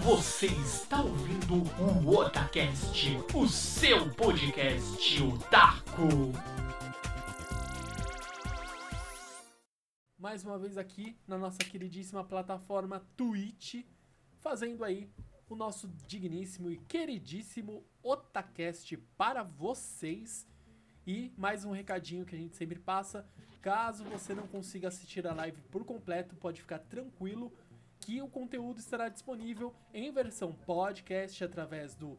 Você está ouvindo o Otacast, o seu podcast otaku. Mais uma vez aqui na nossa queridíssima plataforma Twitch, fazendo aí o nosso digníssimo e queridíssimo Otacast para vocês. E mais um recadinho que a gente sempre passa, caso você não consiga assistir a live por completo, pode ficar tranquilo que o conteúdo estará disponível em versão podcast através do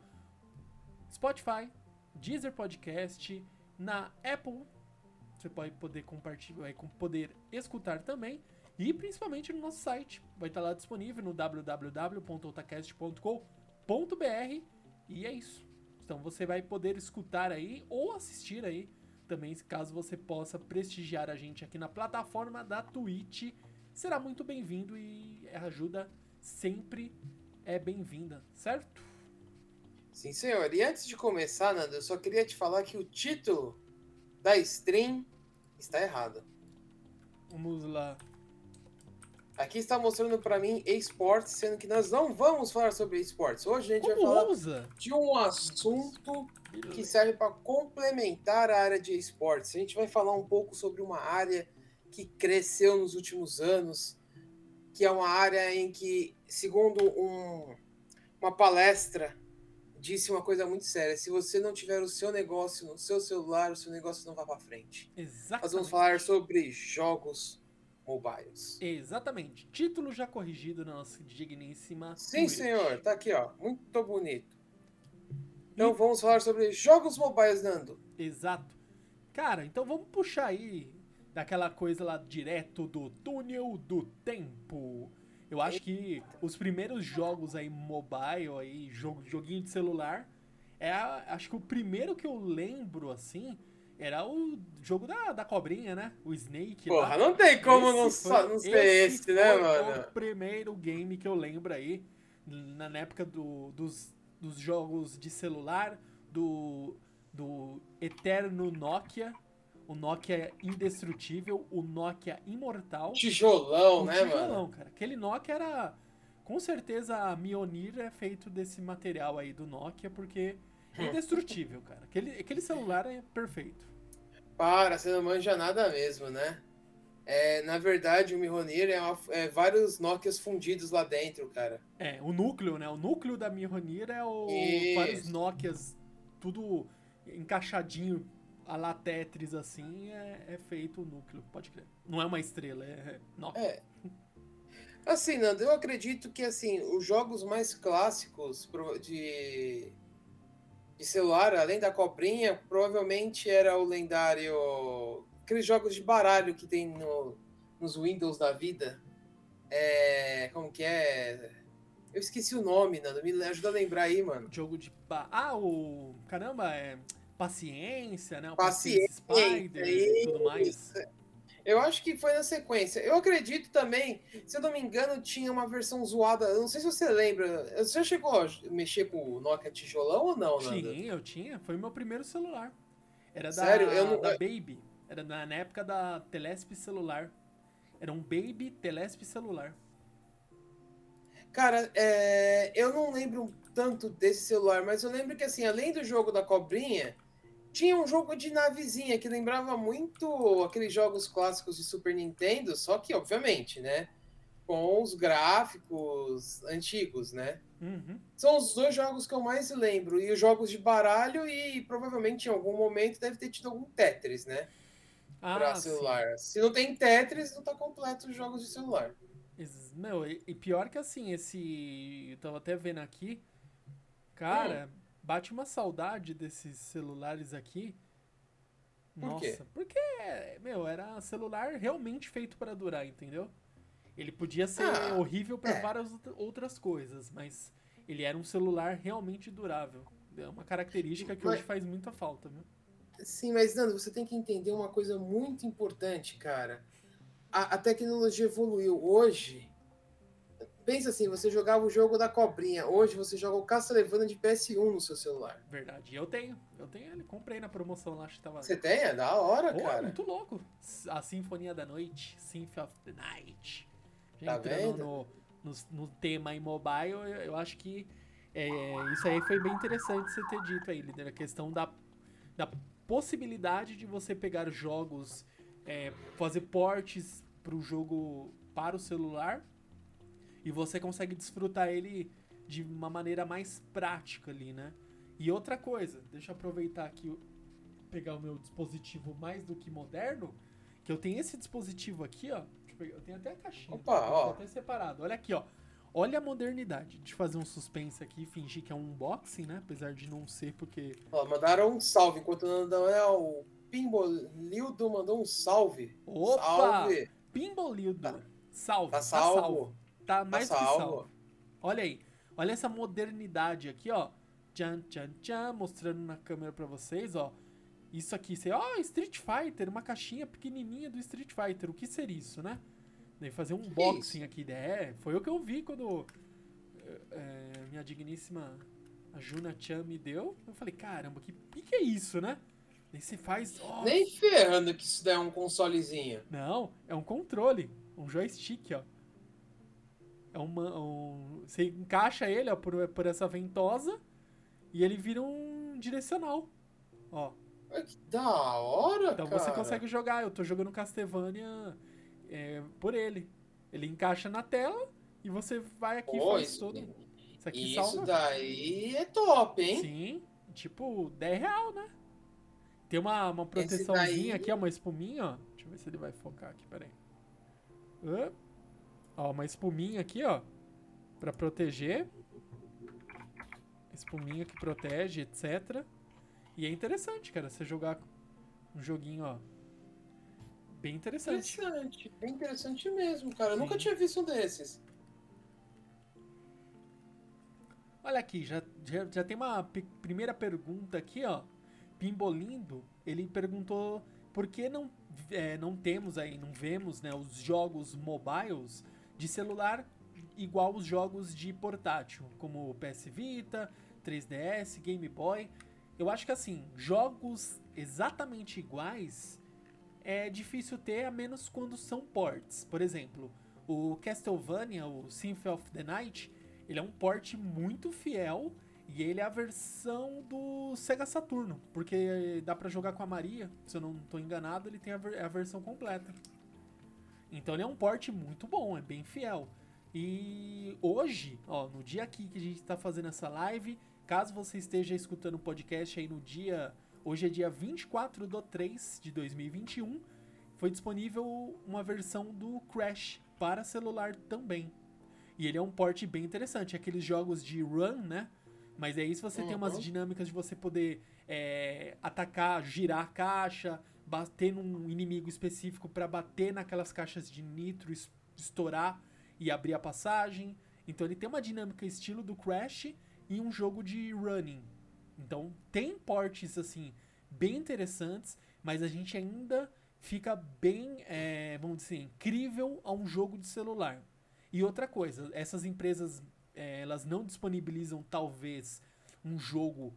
Spotify, Deezer Podcast, na Apple. Você pode poder compartilhar, vai poder escutar também e principalmente no nosso site. Vai estar lá disponível no www.otacast.com.br e é isso. Então você vai poder escutar aí ou assistir aí também, caso você possa prestigiar a gente aqui na plataforma da Twitch será muito bem-vindo e a ajuda sempre é bem-vinda, certo? Sim, senhor. E antes de começar, Nando, eu só queria te falar que o título da stream está errado. Vamos lá. Aqui está mostrando para mim esportes, sendo que nós não vamos falar sobre esportes. Hoje a gente Como vai falar ousa? de um assunto que serve para complementar a área de esportes. A gente vai falar um pouco sobre uma área que cresceu nos últimos anos, que é uma área em que, segundo um, uma palestra, disse uma coisa muito séria: se você não tiver o seu negócio no seu celular, o seu negócio não vai para frente. Exatamente. Nós vamos falar sobre jogos mobiles. Exatamente. Título já corrigido na nossa digníssima. Sim, Twitch. senhor, tá aqui, ó, muito bonito. Então vamos falar sobre jogos mobiles, Nando. Exato. Cara, então vamos puxar aí daquela coisa lá direto do túnel do tempo. Eu acho que os primeiros jogos aí mobile aí, jogo, joguinho de celular, é a- acho que o primeiro que eu lembro assim era o jogo da, da cobrinha, né? O Snake lá. Porra, não tem como não, Esse sa- foi- não ser esse, né, foi mano? o primeiro game que eu lembro aí, na, na época do- dos, dos jogos de celular, do, do eterno Nokia, o Nokia indestrutível, o Nokia imortal. Tijolão, né, tijolão, mano? cara. Aquele Nokia era... Com certeza a Mionir é feito desse material aí do Nokia, porque é indestrutível, cara. Aquele, aquele celular é perfeito. Para, você não manja nada mesmo, né? É, na verdade, o Mihonir é, uma- é vários Nokias fundidos lá dentro, cara. É, o núcleo, né? O núcleo da Mihonir é o Isso. vários Nokias, tudo encaixadinho a la Tetris, assim, é, é feito o núcleo, pode crer. Não é uma estrela, é Nokia. É. Assim, Nando, eu acredito que assim, os jogos mais clássicos de, de celular, além da cobrinha, provavelmente era o lendário. Aqueles jogos de baralho que tem no, nos Windows da vida. É. Como que é? Eu esqueci o nome, Nando. Me ajuda a lembrar aí, mano. Jogo de... ba- Ah, o... Caramba, é... Paciência, né? O Paciência, Spider e tudo mais. Eu acho que foi na sequência. Eu acredito também, se eu não me engano, tinha uma versão zoada. Eu não sei se você lembra. Você já chegou a mexer com o Nokia tijolão ou não, Nando? Tinha, eu tinha. Foi o meu primeiro celular. Era da, Sério? Eu não- da Baby. Era na, na época da Telesp celular. Era um Baby Telesp celular. Cara, é, eu não lembro tanto desse celular, mas eu lembro que, assim, além do jogo da cobrinha, tinha um jogo de navezinha que lembrava muito aqueles jogos clássicos de Super Nintendo, só que, obviamente, né? Com os gráficos antigos, né? Uhum. São os dois jogos que eu mais lembro. E os jogos de baralho, e provavelmente em algum momento deve ter tido algum Tetris, né? Pra Ah, sim. celular. Se não tem Tetris, não tá completo os jogos de celular. Meu, e, e pior que assim, esse. Eu tava até vendo aqui. Cara, Hum. Bate uma saudade desses celulares aqui. Por Nossa, quê? porque, meu, era celular realmente feito pra durar, entendeu? Ele podia ser Ah, horrível pra é. várias outra- outras coisas, mas ele era um celular realmente durável. É uma característica que Mas- hoje faz muita falta, viu? Sim, mas Nando, você tem que entender uma coisa muito importante, cara. A, a tecnologia evoluiu. Hoje, pensa assim, você jogava o jogo da cobrinha. Hoje você joga o Castlevania de PS1 no seu celular. Verdade. Eu tenho. Eu tenho ele. Comprei na promoção lá, acho que tava. Você tem? É da hora, Pô, cara. muito louco. A Sinfonia da Noite, Symphony of the Night. Já Tá entrando no no, no tema em mobile, eu, eu acho que é, isso aí foi bem interessante você ter dito aí, líder. A questão da, da possibilidade de você pegar jogos, é, fazer portes para o jogo para o celular e você consegue desfrutar ele de uma maneira mais prática ali, né? E outra coisa, deixa eu aproveitar aqui pegar o meu dispositivo mais do que moderno, que eu tenho esse dispositivo aqui, ó. Eu, pegar, eu, tenho até a caixinha. Opa, ó. até separado. Olha aqui, ó. Olha a modernidade. Deixa eu fazer um suspense aqui, fingir que é um unboxing, né? Apesar de não ser, porque. Ó, mandaram um salve enquanto não é o Pimbolildo mandou um salve. Opa! Salve! Pimbolildo. Tá, salve. Tá, tá salvo. Tá, salvo. Tá mais salvo. que salvo. Olha aí. Olha essa modernidade aqui, ó. Tchan, tchan, tchan, mostrando na câmera pra vocês, ó. Isso aqui, você, ó, Street Fighter, uma caixinha pequenininha do Street Fighter. O que seria isso, né? Daí fazer um que unboxing isso? aqui. É, foi o que eu vi quando é, minha digníssima a Juna Chan me deu. Eu falei, caramba, que, que é isso, né? Daí você faz. Oh, Nem ferrando que isso daí é um consolezinho. Não, é um controle. Um joystick, ó. É uma, um, você encaixa ele ó, por, por essa ventosa e ele vira um direcional. Ó. Que da hora, então cara. você consegue jogar. Eu tô jogando Castlevania é, por ele. Ele encaixa na tela e você vai aqui e faz isso, tudo. Isso, aqui isso salva. daí é top, hein? Sim. Tipo, 10 real, né? Tem uma, uma proteçãozinha daí... aqui, ó, uma espuminha, ó. Deixa eu ver se ele vai focar aqui, peraí. Ó, uma espuminha aqui, ó. Pra proteger. Espuminha que protege, etc. E é interessante, cara, você jogar um joguinho, ó. Bem interessante. Interessante, bem interessante mesmo, cara. Eu nunca tinha visto um desses. Olha aqui, já, já, já tem uma primeira pergunta aqui, ó. Pimbolindo, ele perguntou por que não, é, não temos aí, não vemos né, os jogos mobiles de celular igual os jogos de portátil, como PS Vita, 3DS, Game Boy. Eu acho que assim, jogos exatamente iguais é difícil ter, a menos quando são ports. Por exemplo, o Castlevania, o Symphony of the Night, ele é um port muito fiel e ele é a versão do Sega Saturno, porque dá para jogar com a Maria, se eu não estou enganado, ele tem a, ver a, versão completa. Então ele é um port muito bom, é bem fiel. E hoje, ó, no dia aqui que a gente está fazendo essa live, Caso você esteja escutando o podcast aí no dia. Hoje é dia 24 de 3 de 2021. Foi disponível uma versão do Crash para celular também. E ele é um port bem interessante. Aqueles jogos de run, né? Mas aí se você uhum. tem umas dinâmicas de você poder é, atacar, girar a caixa, bater num inimigo específico para bater naquelas caixas de nitro, estourar e abrir a passagem. Então ele tem uma dinâmica estilo do Crash e um jogo de running. Então tem portes assim bem interessantes, mas a gente ainda fica bem, é, vamos dizer, incrível a um jogo de celular. E outra coisa, essas empresas é, elas não disponibilizam talvez um jogo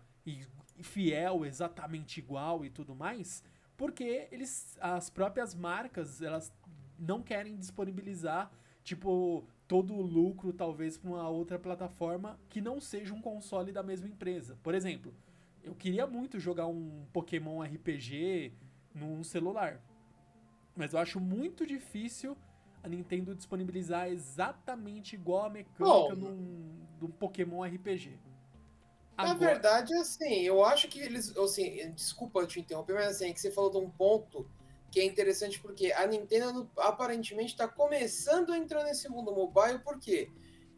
fiel, exatamente igual e tudo mais, porque eles, as próprias marcas, elas não querem disponibilizar tipo todo o lucro talvez para uma outra plataforma que não seja um console da mesma empresa. Por exemplo, eu queria muito jogar um Pokémon RPG num celular. Mas eu acho muito difícil a Nintendo disponibilizar exatamente igual a mecânica de num, Pokémon RPG. Agora... Na verdade, assim, eu acho que eles. Assim, desculpa te interromper, mas assim, é que você falou de um ponto que é interessante porque a Nintendo aparentemente está começando a entrar nesse mundo mobile, porque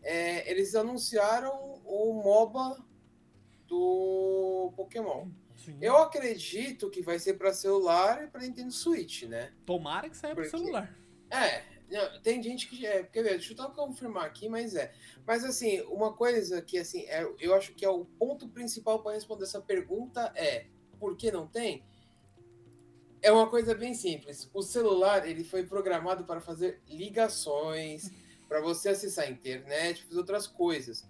é, eles anunciaram o MOBA do Pokémon. Sim. Eu acredito que vai ser para celular e para Nintendo Switch, né? Tomara que saia para celular. É, tem gente que é, quer ver, deixa eu só confirmar aqui, mas é. Mas assim, uma coisa que assim, é, eu acho que é o ponto principal para responder essa pergunta é por que não tem? É uma coisa bem simples. O celular ele foi programado para fazer ligações, para você acessar a internet, fazer outras coisas.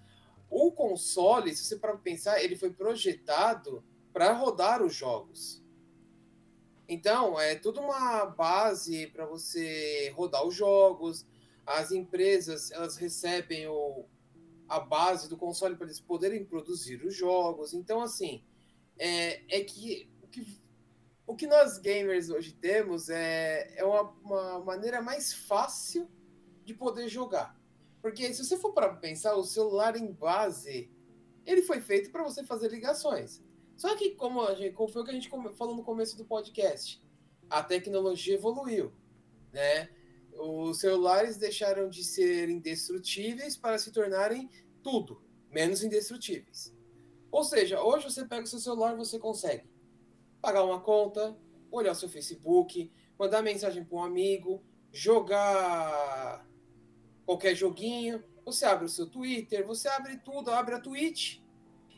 O console, se você para pensar, ele foi projetado para rodar os jogos. Então, é tudo uma base para você rodar os jogos. as empresas elas recebem o, a base do console para eles poderem produzir os jogos. Então, assim, é, é que, o que o que nós gamers hoje temos é, é uma, uma maneira mais fácil de poder jogar. Porque se você for para pensar, o celular em base, ele foi feito para você fazer ligações. Só que, como, a gente, como foi o que a gente falou no começo do podcast, a tecnologia evoluiu, né? Os celulares deixaram de ser indestrutíveis para se tornarem tudo, menos indestrutíveis. Ou seja, hoje você pega o seu celular, você consegue pagar uma conta, olhar seu Facebook, mandar mensagem para um amigo, jogar qualquer joguinho. Você abre o seu Twitter, você abre tudo, abre a Twitch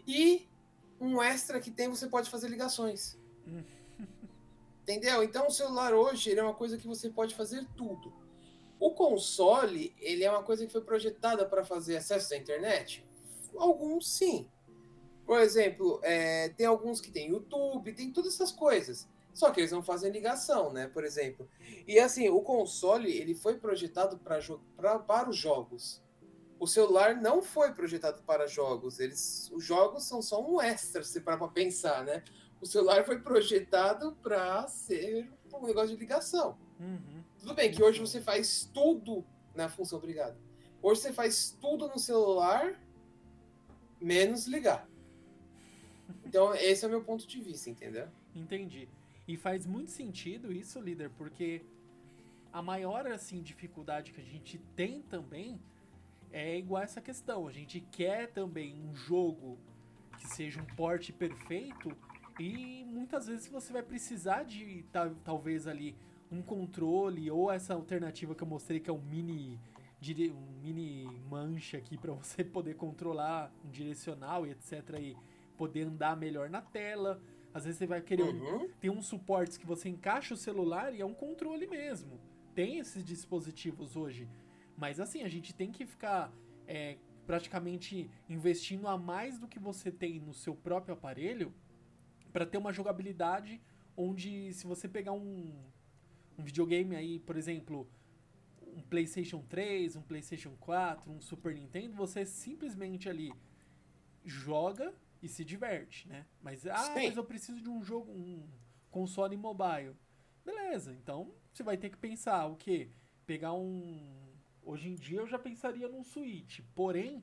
e um extra que tem você pode fazer ligações. Entendeu? Então o celular hoje é uma coisa que você pode fazer tudo. O console, ele é uma coisa que foi projetada para fazer acesso à internet? Alguns sim. Por exemplo, é, tem alguns que tem YouTube, tem todas essas coisas. Só que eles não fazem ligação, né? Por exemplo. E assim, o console ele foi projetado pra, pra, para os jogos. O celular não foi projetado para jogos. Eles, os jogos são só um extra, se parar para pensar, né? O celular foi projetado para ser um negócio de ligação. Uhum. Tudo bem que hoje você faz tudo na função obrigado. Hoje você faz tudo no celular, menos ligar. Então, esse é o meu ponto de vista, entendeu? Entendi. E faz muito sentido isso, líder, porque a maior assim dificuldade que a gente tem também é igual essa questão. A gente quer também um jogo que seja um porte perfeito e muitas vezes você vai precisar de talvez ali um controle ou essa alternativa que eu mostrei que é um mini um mini mancha aqui para você poder controlar um direcional e etc e poder andar melhor na tela. Às vezes você vai querer. Uhum. Tem uns suportes que você encaixa o celular e é um controle mesmo. Tem esses dispositivos hoje. Mas assim, a gente tem que ficar é, praticamente investindo a mais do que você tem no seu próprio aparelho para ter uma jogabilidade onde se você pegar um, um videogame aí, por exemplo, um PlayStation 3, um PlayStation 4, um Super Nintendo, você simplesmente ali joga e se diverte, né? Mas, ah, Sim. mas eu preciso de um jogo, um console mobile. Beleza, então você vai ter que pensar o quê? Pegar um. Hoje em dia eu já pensaria num Switch, porém,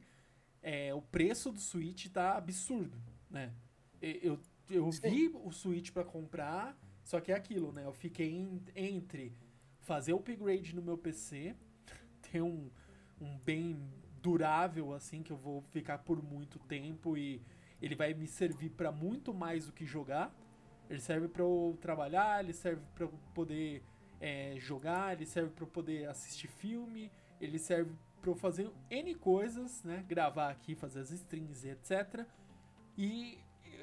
é, o preço do Switch tá absurdo, né? Eu, eu vi o Switch para comprar, só que é aquilo, né? Eu fiquei em, entre fazer o upgrade no meu PC, ter um, um bem durável, assim, que eu vou ficar por muito tempo e ele vai me servir para muito mais do que jogar. Ele serve para eu trabalhar, ele serve para eu poder é, jogar, ele serve para eu poder assistir filme, ele serve para eu fazer N coisas, né? Gravar aqui, fazer as strings, etc. E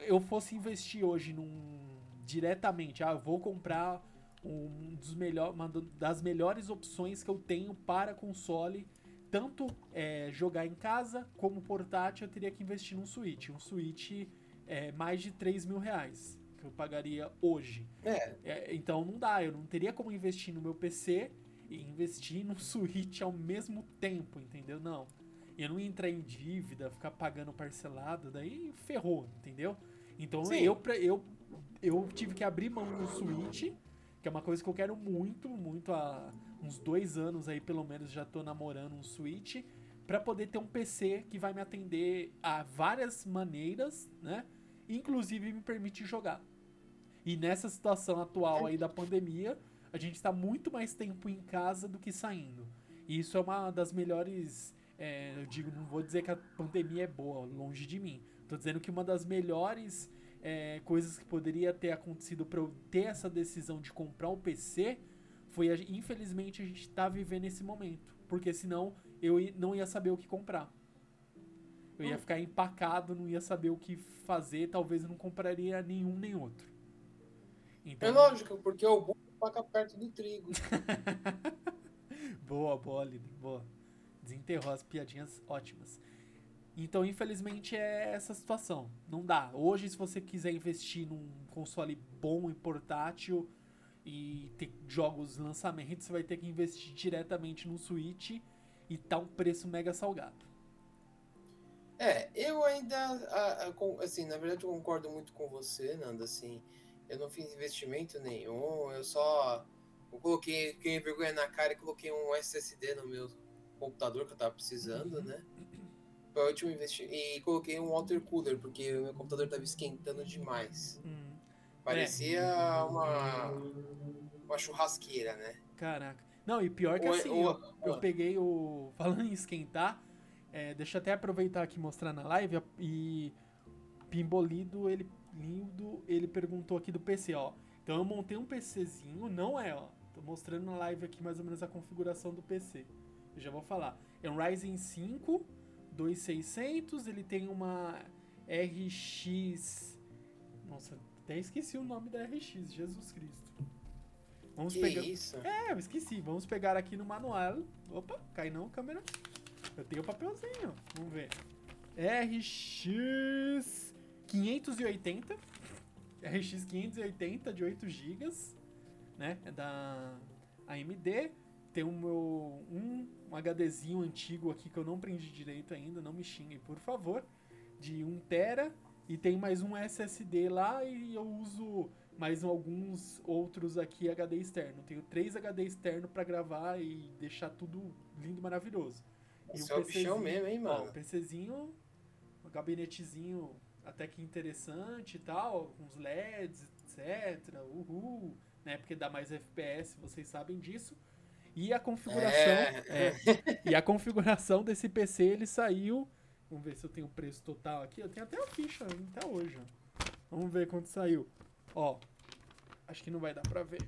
eu fosse investir hoje num diretamente, ah, eu vou comprar um dos melhor, uma das melhores opções que eu tenho para console tanto é, jogar em casa como portátil, eu teria que investir num Switch. Um Switch é mais de 3 mil reais que eu pagaria hoje. É. é. Então não dá, eu não teria como investir no meu PC e investir no Switch ao mesmo tempo, entendeu? Não. Eu não ia entrar em dívida, ficar pagando parcelado, daí ferrou, entendeu? Então eu, eu, eu tive que abrir mão do Switch, que é uma coisa que eu quero muito, muito a uns dois anos aí, pelo menos, já tô namorando um Switch para poder ter um PC que vai me atender a várias maneiras, né? Inclusive me permite jogar. E nessa situação atual aí da pandemia, a gente está muito mais tempo em casa do que saindo. E isso é uma das melhores. É, eu digo, não vou dizer que a pandemia é boa, longe de mim. Tô dizendo que uma das melhores é, coisas que poderia ter acontecido para eu ter essa decisão de comprar um PC foi infelizmente a gente tá vivendo esse momento, porque senão eu não ia saber o que comprar. Eu ia hum. ficar empacado, não ia saber o que fazer, talvez eu não compraria nenhum nem outro. Então... É lógico, porque o burro paga perto do trigo. boa, boa, líder, boa. Desenterrou as piadinhas ótimas. Então, infelizmente, é essa situação. Não dá. Hoje, se você quiser investir num console bom e portátil, e ter jogos lançamentos, você vai ter que investir diretamente no Switch. e tá um preço mega salgado. É, eu ainda, assim, na verdade eu concordo muito com você, Nando, assim, eu não fiz investimento nenhum, eu só eu coloquei, fiquei vergonha na cara e coloquei um SSD no meu computador que eu tava precisando, Uhum. né? Foi o último investimento. E coloquei um water cooler, porque o meu computador tava esquentando demais. Hum, Parecia uma, uma churrasqueira, né? caraca. Não, e pior que O- assim, o- eu, eu peguei o. Falando em esquentar, é, deixa eu até aproveitar aqui e mostrar na live. E Pimbolido, ele, lindo, ele perguntou aqui do PC, ó. Então eu montei um PCzinho, não é, ó. Tô mostrando na live aqui mais ou menos a configuração do PC. Eu já vou falar. É um Ryzen 5 2600, ele tem uma RX. Nossa, até esqueci o nome da RX, Jesus Cristo. Vamos Que pegar. isso? É, eu esqueci. Vamos pegar aqui no manual. Opa, cai não, câmera. Eu tenho o papelzinho. Vamos ver. RX 580. RX 580 de 8 GB, né? É da AMD. Tem o meu um, um HDzinho antigo aqui que eu não prendi direito ainda, não me xinguem, por favor, de 1 tera e tem mais um SSD lá e eu uso mais alguns outros aqui HD externo. Tenho três HD externo para gravar e deixar tudo lindo, maravilhoso. E Você é o bichão mesmo, hein, Ó, mano? um PCzinho, um gabinetezinho até que interessante e tal, com os LEDs, etc. Uhul, né? Porque dá mais FPS, vocês sabem disso. E a configuração, É. é, e a configuração desse PC ele saiu. Vamos ver se eu tenho o preço total aqui. Eu tenho até a ficha até hoje. ó. Vamos ver quanto saiu. Ó, acho que não vai dar pra ver.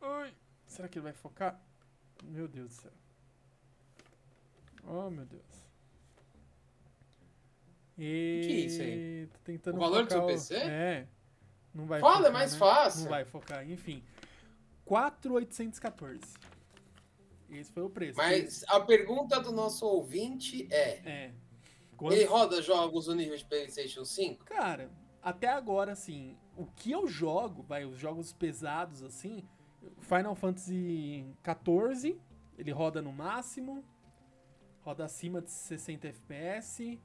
Ai, será que ele vai focar? Meu Deus do céu. Oh, meu Deus. E... Que isso aí? Tentando O valor do seu o- PC? É. Não vai Fala, é focar, mais né? fácil. Não vai focar, enfim. 4,814. Esse foi o preço. Mas a pergunta do nosso ouvinte é: É. ele Quanto... roda jogos no nível de PlayStation 5? Cara, até agora, assim, o que eu jogo, vai, os jogos pesados, assim, Final Fantasy XIV, ele roda no máximo, roda acima de 60 FPS.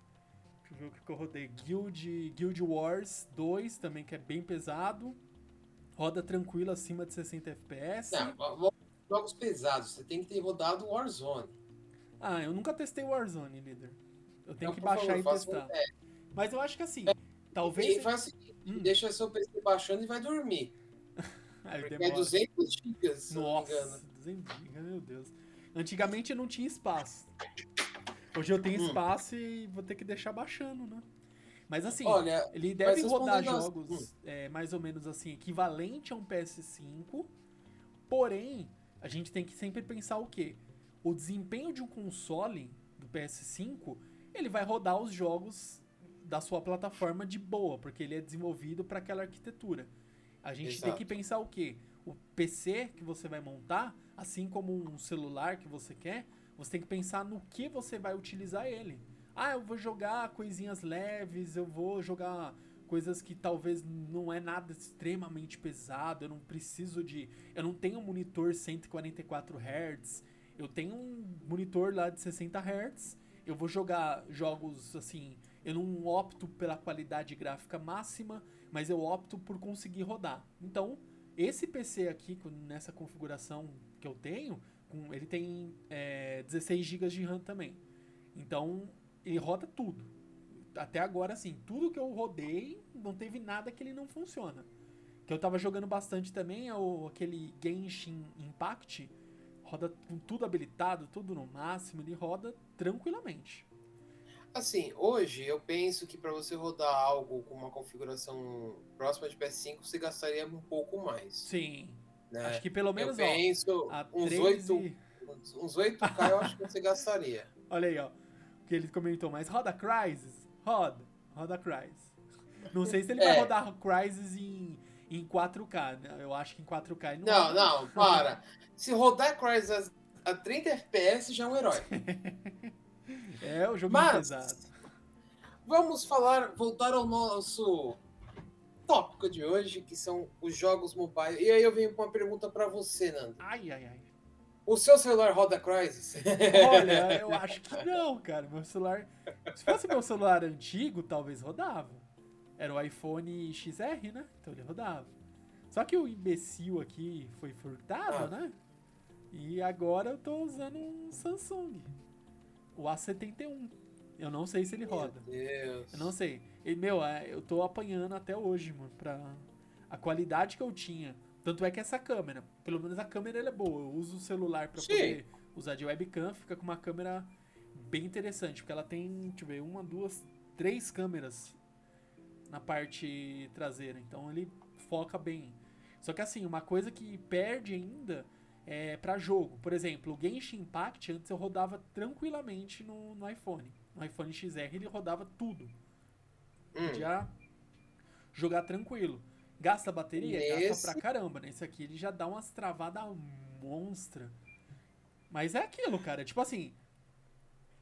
Deixa eu ver o que eu rodei. Guild, Guild Wars 2, também, que é bem pesado. Roda tranquilo acima de 60 FPS. Não, jogos pesados, você tem que ter rodado Warzone. Ah, eu nunca testei Warzone, líder. Eu tenho Então, que baixar favor, e um testar. teste. Mas eu acho que assim, E talvez. faz o seguinte: Hum. deixa seu PC baixando e vai dormir. Aí Porque é demora. 200 GB, se eu não me Nossa, engano. 200 GB, meu Deus. Antigamente eu não tinha espaço. Hoje eu tenho Hum. espaço e vou ter que deixar baixando, né? Mas assim, Olha, ele deve rodar jogos é, mais ou menos assim, equivalente a um PS5. Porém, a gente tem que sempre pensar o quê? O desempenho de um console do PS5, ele vai rodar os jogos da sua plataforma de boa, porque ele é desenvolvido para aquela arquitetura. A gente tem Exato. que pensar o quê? O PC que você vai montar, assim como um celular que você quer, você tem que pensar no que você vai utilizar ele. Ah, eu vou jogar coisinhas leves, eu vou jogar coisas que talvez não é nada extremamente pesado, eu não preciso de, eu não tenho um monitor 144 Hz, eu tenho um monitor lá de 60 Hz, eu vou jogar jogos assim, eu não opto pela qualidade gráfica máxima, mas eu opto por conseguir rodar. Então, esse PC aqui, nessa configuração que eu tenho, com- ele tem é, 16 GB de RAM também. Então, ele roda tudo. Até agora, assim, tudo que eu rodei, não teve nada que ele não funciona. Que eu tava jogando bastante também é o, aquele Genshin Impact. Roda com tudo habilitado, tudo no máximo, ele roda tranquilamente. Assim, hoje eu penso que para você rodar algo com uma configuração próxima de PS5, você gastaria um pouco mais. Sim. Né? Acho que pelo eu menos, ó, penso a uns 3 8, e... uns, uns 8K eu acho que você gastaria. Olha aí, ó. O que ele comentou, mas roda Crysis? Roda. Roda Crysis. Não sei se ele vai É. rodar Crysis em, em 4K, né? Eu acho que em 4K ele não Não, não, para. Se rodar Crysis a 30 FPS já é um herói. É, o jogo Mas pesado. vamos falar, voltar ao nosso tópico de hoje, que são os jogos mobile. E aí eu venho com uma pergunta para você, Nando. Ai, ai, ai. O seu celular roda Crysis? Olha, eu acho que não, cara. Meu celular. Se fosse meu celular antigo, talvez rodava. Era o iPhone XR, né? Então ele rodava. Só que o imbecil aqui foi furtado, Ah. né? E agora eu tô usando um Samsung. O A71. Eu não sei se ele roda. Meu Deus. Eu não sei. E, meu, é, eu tô apanhando até hoje, mano, pra a qualidade que eu tinha. Tanto é que essa câmera, pelo menos a câmera ela é boa. Eu uso o celular pra Sim. poder usar de webcam, fica com uma câmera bem interessante, porque ela tem, deixa eu ver, uma, duas, três câmeras na parte traseira. Então ele foca bem. Só que assim, uma coisa que perde ainda é para jogo. Por exemplo, o Genshin Impact antes eu rodava tranquilamente no, no iPhone. No iPhone XR ele rodava tudo. Hum. Podia jogar tranquilo. Gasta bateria? Nesse- Gasta pra caramba. Nesse aqui ele já dá umas travadas monstra. Mas é aquilo, cara. Tipo assim,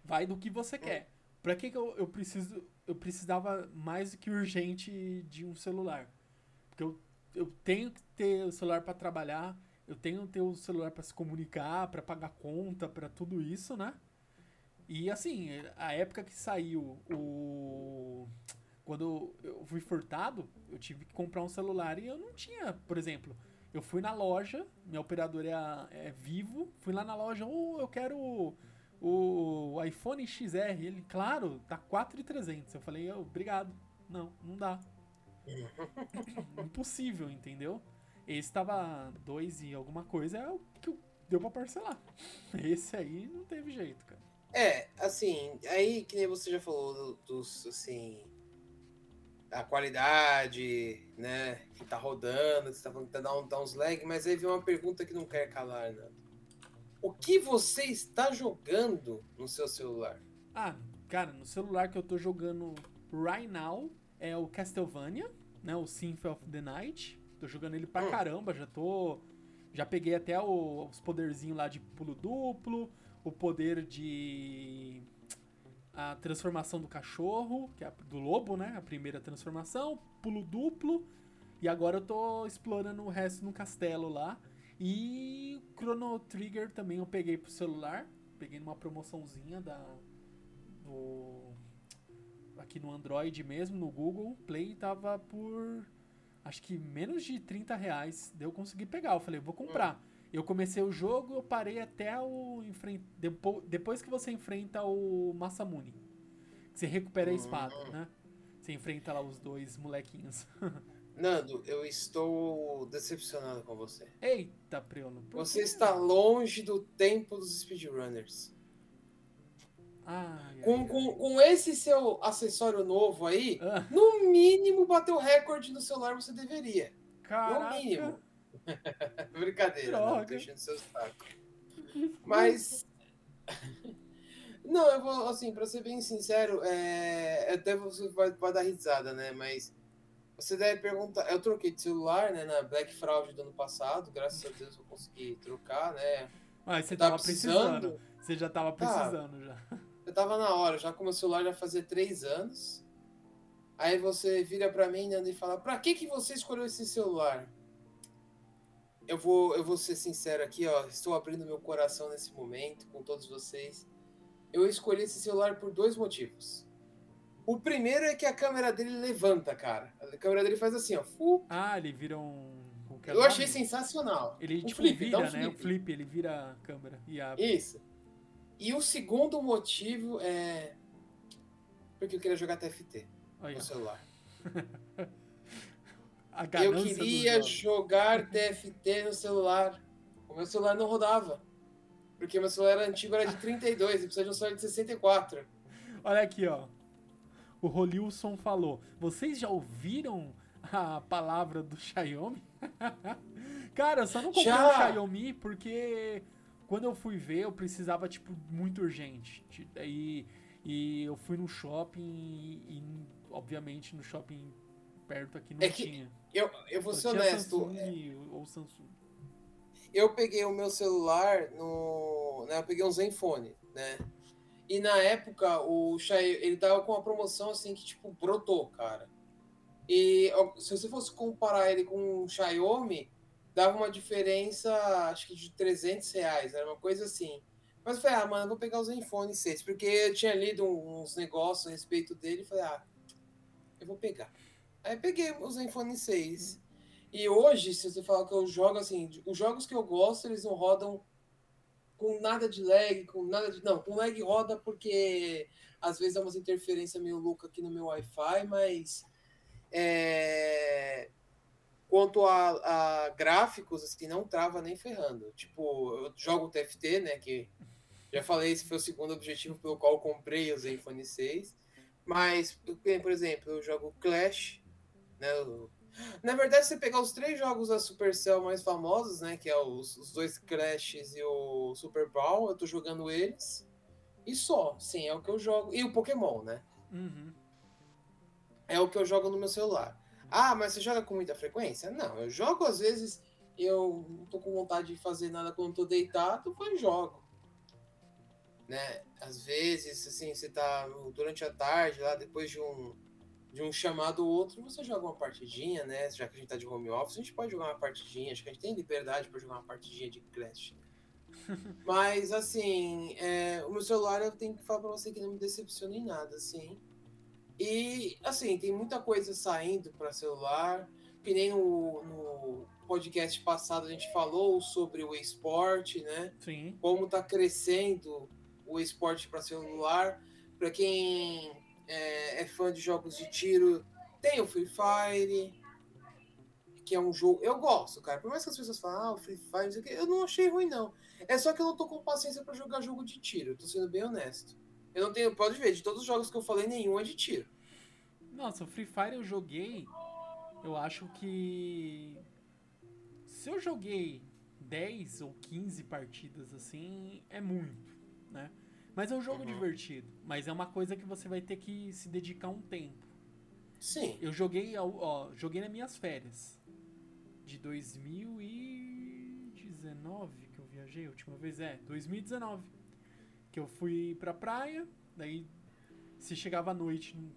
vai do que você quer. Pra que, que eu, eu preciso. Eu precisava mais do que urgente de um celular. Porque eu, eu tenho que ter o celular pra trabalhar. Eu tenho que ter o celular pra se comunicar, pra pagar conta, pra tudo isso, né? E assim, a época que saiu o. Quando eu fui furtado, eu tive que comprar um celular e eu não tinha, por exemplo, eu fui na loja, minha operadora é, é Vivo, fui lá na loja, oh, eu quero o, o iPhone XR. Ele, claro, tá 4,300. Eu falei, "Oh, obrigado. Não, não dá. Impossível, entendeu? Esse tava 2 e alguma coisa, é o que deu pra parcelar. Esse aí não teve jeito, cara. É, assim, aí que nem você já falou do- dos, assim, a qualidade, né, que tá rodando, que você tá falando que tá dando dá uns lag, mas aí vem uma pergunta que não quer calar, Nando. O que você está jogando no seu celular? Ah, cara, no celular que eu tô jogando right now é o Castlevania, né? O Symphony of the Night. Tô jogando ele pra Hum. caramba, já tô. Já peguei até o- os poderzinhos lá de pulo duplo, o poder de. A transformação do cachorro, que é a do lobo, né? A primeira transformação, pulo duplo. E agora eu tô explorando o resto no castelo lá. E Chrono Trigger também eu peguei pro celular. Peguei numa promoçãozinha da. Do. Aqui no Android mesmo, no Google Play, tava por. Acho que menos de 30 reais. Daí eu consegui pegar. Eu falei, vou comprar. Eu comecei o jogo, eu parei até o. enfren- Depo... Depois que você enfrenta o Masamune. Que você recupera a espada, Hum. né? Você enfrenta lá os dois molequinhos. Nando, eu estou decepcionado com você. Eita, Preolo. por Você está longe do tempo dos speedrunners. Ai, ai, Com, ai. com, com esse seu acessório novo aí, Ah, no mínimo bater o recorde no celular você deveria. caraca. No mínimo. Brincadeira, não, tô enchendo seu saco. Mas. Não, eu vou, assim, pra ser bem sincero, é... até você vai, vai dar risada, né? Mas você deve perguntar. Eu troquei de celular, né? Na Black Fraud do ano passado, graças a Deus eu consegui trocar, né? Mas você Eu tava tava precisando. precisando. Você já tava precisando já. Eu tava na hora, já com meu celular já fazia três anos. Aí você vira pra mim, Nando, e fala: Pra que, que você escolheu esse celular? Eu vou, eu vou ser sincero aqui, ó. Estou abrindo meu coração nesse momento com todos vocês. Eu escolhi esse celular por dois motivos. O primeiro é que a câmera dele levanta, cara. A câmera dele faz assim, ó. fu. Ah, ele vira um. é o Eu achei nome? sensacional. Ele Um tipo flip, vira, um né? O flip. flip, ele vira a câmera e abre. Isso. E o segundo motivo é. Porque eu queria jogar TFT Olha, no celular. Eu queria jogar TFT no celular. O meu celular não rodava. Porque meu celular era antigo, era de 32, e precisa de um celular de 64. Olha aqui, ó. O Rolilson falou: Vocês já ouviram a palavra do Xiaomi? Cara, eu só não comprei Já. o Xiaomi porque quando eu fui ver, eu precisava, tipo, muito urgente. E, e eu fui no shopping e, e, obviamente, no shopping perto aqui não É tinha. Eu, eu vou Só ser honesto. Samsung ou Samsung. Eu peguei o meu celular no. Né, eu peguei um Zenfone, né? E na época o Xiaomi, ele tava com uma promoção assim que, tipo, brotou, cara. E se você fosse comparar ele com um Xiaomi, dava uma diferença, acho que de 300 reais, era uma coisa assim. Mas eu falei, ah, mano, eu vou pegar o Zenfone 6, porque eu tinha lido uns negócios a respeito dele e falei, ah, eu vou pegar. Aí peguei o Zenfone 6. E hoje, se você falar que eu jogo assim, os jogos que eu gosto, eles não rodam com nada de lag, com nada de. Não, com lag roda porque às vezes é umas interferência meio louca aqui no meu Wi-Fi, mas. É... Quanto a, a, gráficos, assim, não trava nem ferrando. Tipo, eu jogo TFT, né? Que já falei, esse foi o segundo objetivo pelo qual comprei o Zenfone 6. Mas, por exemplo, eu jogo Clash, né? Na verdade, se você pegar os três jogos da Supercell mais famosos, né? Que é os, os dois Clashes e o Super Bowl, eu tô jogando eles. E só, sim, é o que eu jogo. E o Pokémon, né? Uhum. É o que eu jogo no meu celular. Ah, mas você joga com muita frequência? Não, eu jogo às vezes, eu não tô com vontade de fazer nada quando tô deitado, eu jogo. Né? Às vezes, assim, você tá durante a tarde, lá depois de um de um chamado ou outro, você joga uma partidinha, né? Já que a gente tá de home office, a gente pode jogar uma partidinha. Acho que a gente tem liberdade para jogar uma partidinha de Clash. Mas, assim, é, o meu celular eu tenho que falar para você que não me decepciona em nada, assim. E, assim, tem muita coisa saindo para celular. Que nem no, no podcast passado a gente falou sobre o esporte, né? Sim. Como tá crescendo o esporte para celular. Para quem é, é, fã de jogos de tiro, tem o Free Fire, que é um jogo. Eu gosto, cara. Por mais que as pessoas falem, ah, o Free Fire, eu não achei ruim, não. É só que eu não tô com paciência para jogar jogo de tiro, tô sendo bem honesto. Eu não tenho, pode ver, de todos os jogos que eu falei, nenhum é de tiro. Nossa, o Free Fire eu joguei. Eu acho que. Se eu joguei 10 ou 15 partidas assim, é muito, né? Mas é um jogo uhum. divertido. Mas é uma coisa que você vai ter que se dedicar um tempo. Sim. Eu joguei, ó, joguei nas minhas férias. De 2019 que eu viajei a última vez. É, 2019. Que eu fui pra praia. Daí, se chegava à noite, não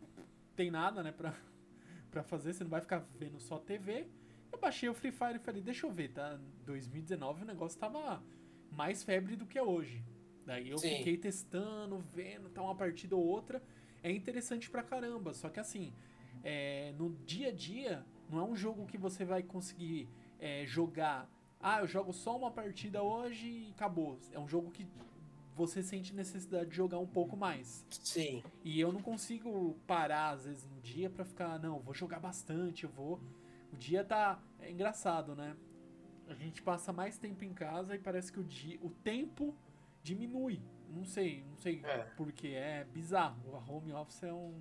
tem nada, né, pra, pra fazer. Você não vai ficar vendo só TV. Eu baixei o Free Fire e falei, deixa eu ver, tá? 2019 o negócio tava mais febre do que é hoje. Daí eu Sim. fiquei testando, vendo, tá uma partida ou outra. É interessante pra caramba. Só que assim, é, no dia a dia, não é um jogo que você vai conseguir é, jogar. Ah, eu jogo só uma partida hoje e acabou. É um jogo que você sente necessidade de jogar um pouco mais. Sim. E eu não consigo parar, às vezes, no dia pra ficar, não, vou jogar bastante, eu vou. O dia tá. É engraçado, né? A gente passa mais tempo em casa e parece que o dia. O tempo diminui. Não sei, não sei é. porque é bizarro. A home office é um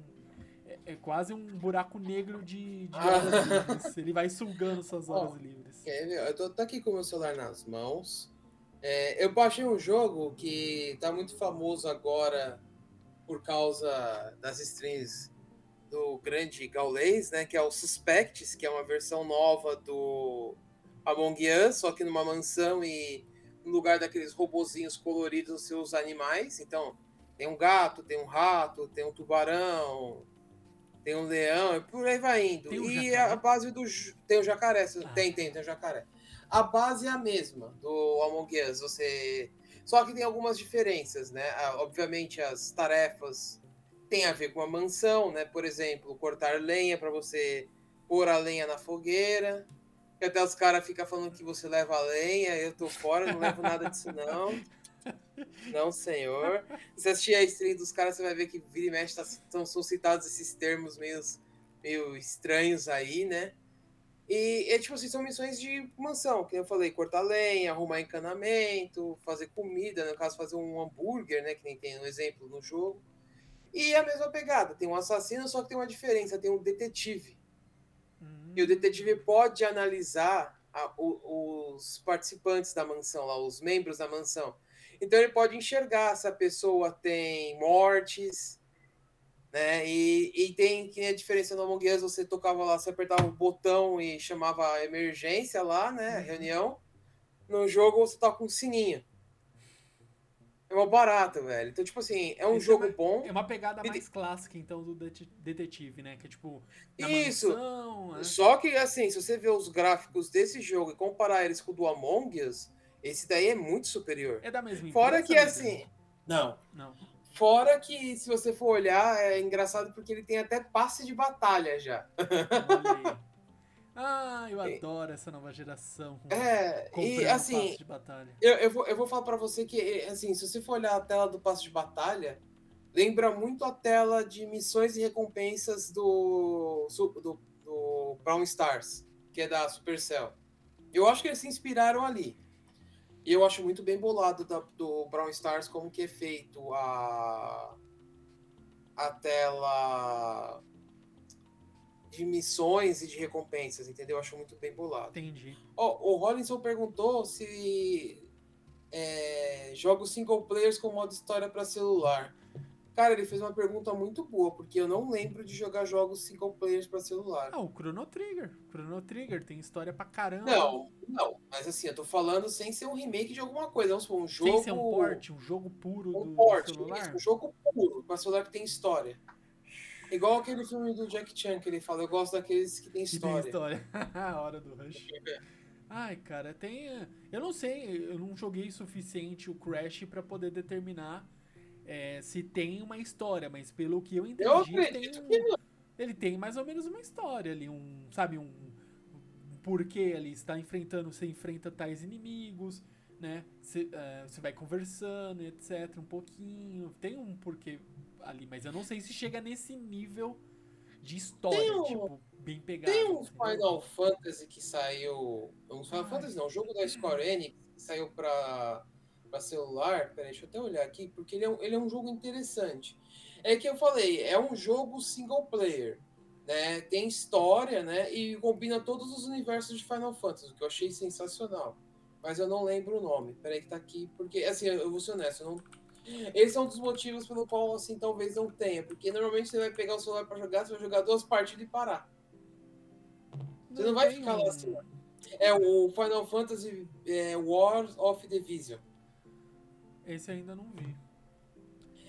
é, é quase um buraco negro de, de horas livres. Ele vai sugando suas horas oh, livres. É, eu tô, tô, aqui com o meu celular nas mãos. É, eu baixei um jogo que tá muito famoso agora por causa das streams do grande gaulês, né? Que é o Suspects, que é uma versão nova do Among Us, só que numa mansão e no lugar daqueles robozinhos coloridos, seus animais. Então, tem um gato, tem um rato, tem um tubarão, tem um leão, e por aí vai indo. e a base do. Tem o jacaré, ah. tem, tem, tem o jacaré. A base é a mesma do Among Us. Você. Só que tem algumas diferenças, né? Ah, obviamente, as tarefas têm a ver com a mansão, né? Por exemplo, cortar lenha para você pôr a lenha na fogueira. E até os caras ficam falando que você leva lenha, eu tô fora, não levo nada disso não. Não, senhor. Se assistir a stream dos caras, você vai ver que vira e mexe tá, são citados esses termos meio, meio estranhos aí, né? E é tipo assim, são missões de mansão, que eu falei, cortar lenha, arrumar encanamento, fazer comida, no caso, fazer um hambúrguer, né? Que nem tem um exemplo no jogo. E a mesma pegada, tem um assassino, só que tem uma diferença, tem um detetive. E o detetive pode analisar a, o, os participantes da mansão, lá, os membros da mansão. Então ele pode enxergar se a pessoa tem mortes, né? E, e tem que a diferença no Among Us, você tocava lá, você apertava o botão e chamava a emergência lá, né? A uhum. reunião. No jogo você toca um sininho. É mó barato, velho. Então, tipo assim, é um Esse jogo é bom. É uma pegada mais clássica, então, do det- detetive, né? Que é tipo. Isso. mansão, né? Só que, assim, se você ver os gráficos desse jogo e comparar eles com o do Among Us, esse daí é muito superior. É da mesma Fora que, Leandro? assim. Não. Não. Fora que, se você for olhar, é engraçado porque ele tem até passe de batalha já. Olha aí. Ah, eu adoro essa nova geração. É, e assim. Eu, eu, vou, eu vou falar pra você que, assim, se você for olhar a tela do passe de batalha, lembra muito a tela de missões e recompensas do, do, do Brown Stars, que é da Supercell. Eu acho que eles se inspiraram ali. E eu acho muito bem bolado da- do Brown Stars como que é feito a, a tela de missões e de recompensas, entendeu? Eu acho muito bem bolado. Entendi. Ó, o Rollinson perguntou se é, jogos single players com modo história para celular. Cara, ele fez uma pergunta muito boa, porque eu não lembro de jogar jogos single players para celular. Ah, o Chrono Trigger. Chrono Trigger tem história pra caramba. Não, não. Mas assim, eu tô falando sem ser um remake de alguma coisa. Vamos supor, um jogo. Sem ser um port, um jogo puro um do, do port, celular. isso, um jogo puro, para celular que tem história. Igual aquele filme do Jack Chan que ele fala, eu gosto daqueles que tem Que tem história. história. A hora do rush. Ai, cara, tem. eh, Eu não sei, eu não joguei suficiente o Crash pra poder determinar eh, se tem uma história, mas pelo que eu entendi, Eu tem acredito um- ele tem mais ou menos uma história ali, um, sabe, um, porquê ali, está enfrentando, você enfrenta tais inimigos, né? Você, eh, você vai conversando, etc, um pouquinho, tem um porquê ali, mas eu não sei se chega nesse nível de história, um- tipo, bem pegado. Tem um entendeu? Final Fantasy que saiu. Um Final Ai. Fantasy não, um jogo da Square Enix que saiu pra, pra celular. Peraí, deixa eu até olhar aqui, porque ele é, um, ele é um jogo interessante. É que eu falei, é um jogo single player. Né? Tem história, né? E combina todos os universos de Final Fantasy, o que eu achei sensacional. Mas eu não lembro o nome. Peraí que tá aqui. Porque, assim, eu vou ser honesto, eu não. Esse é um dos motivos pelo qual, assim, talvez não tenha. Porque normalmente você vai pegar o celular pra jogar, você vai jogar duas partidas e parar. Você não vai tem ficar lá assim. É o Final Fantasy é, War of Division. Esse eu ainda não vi.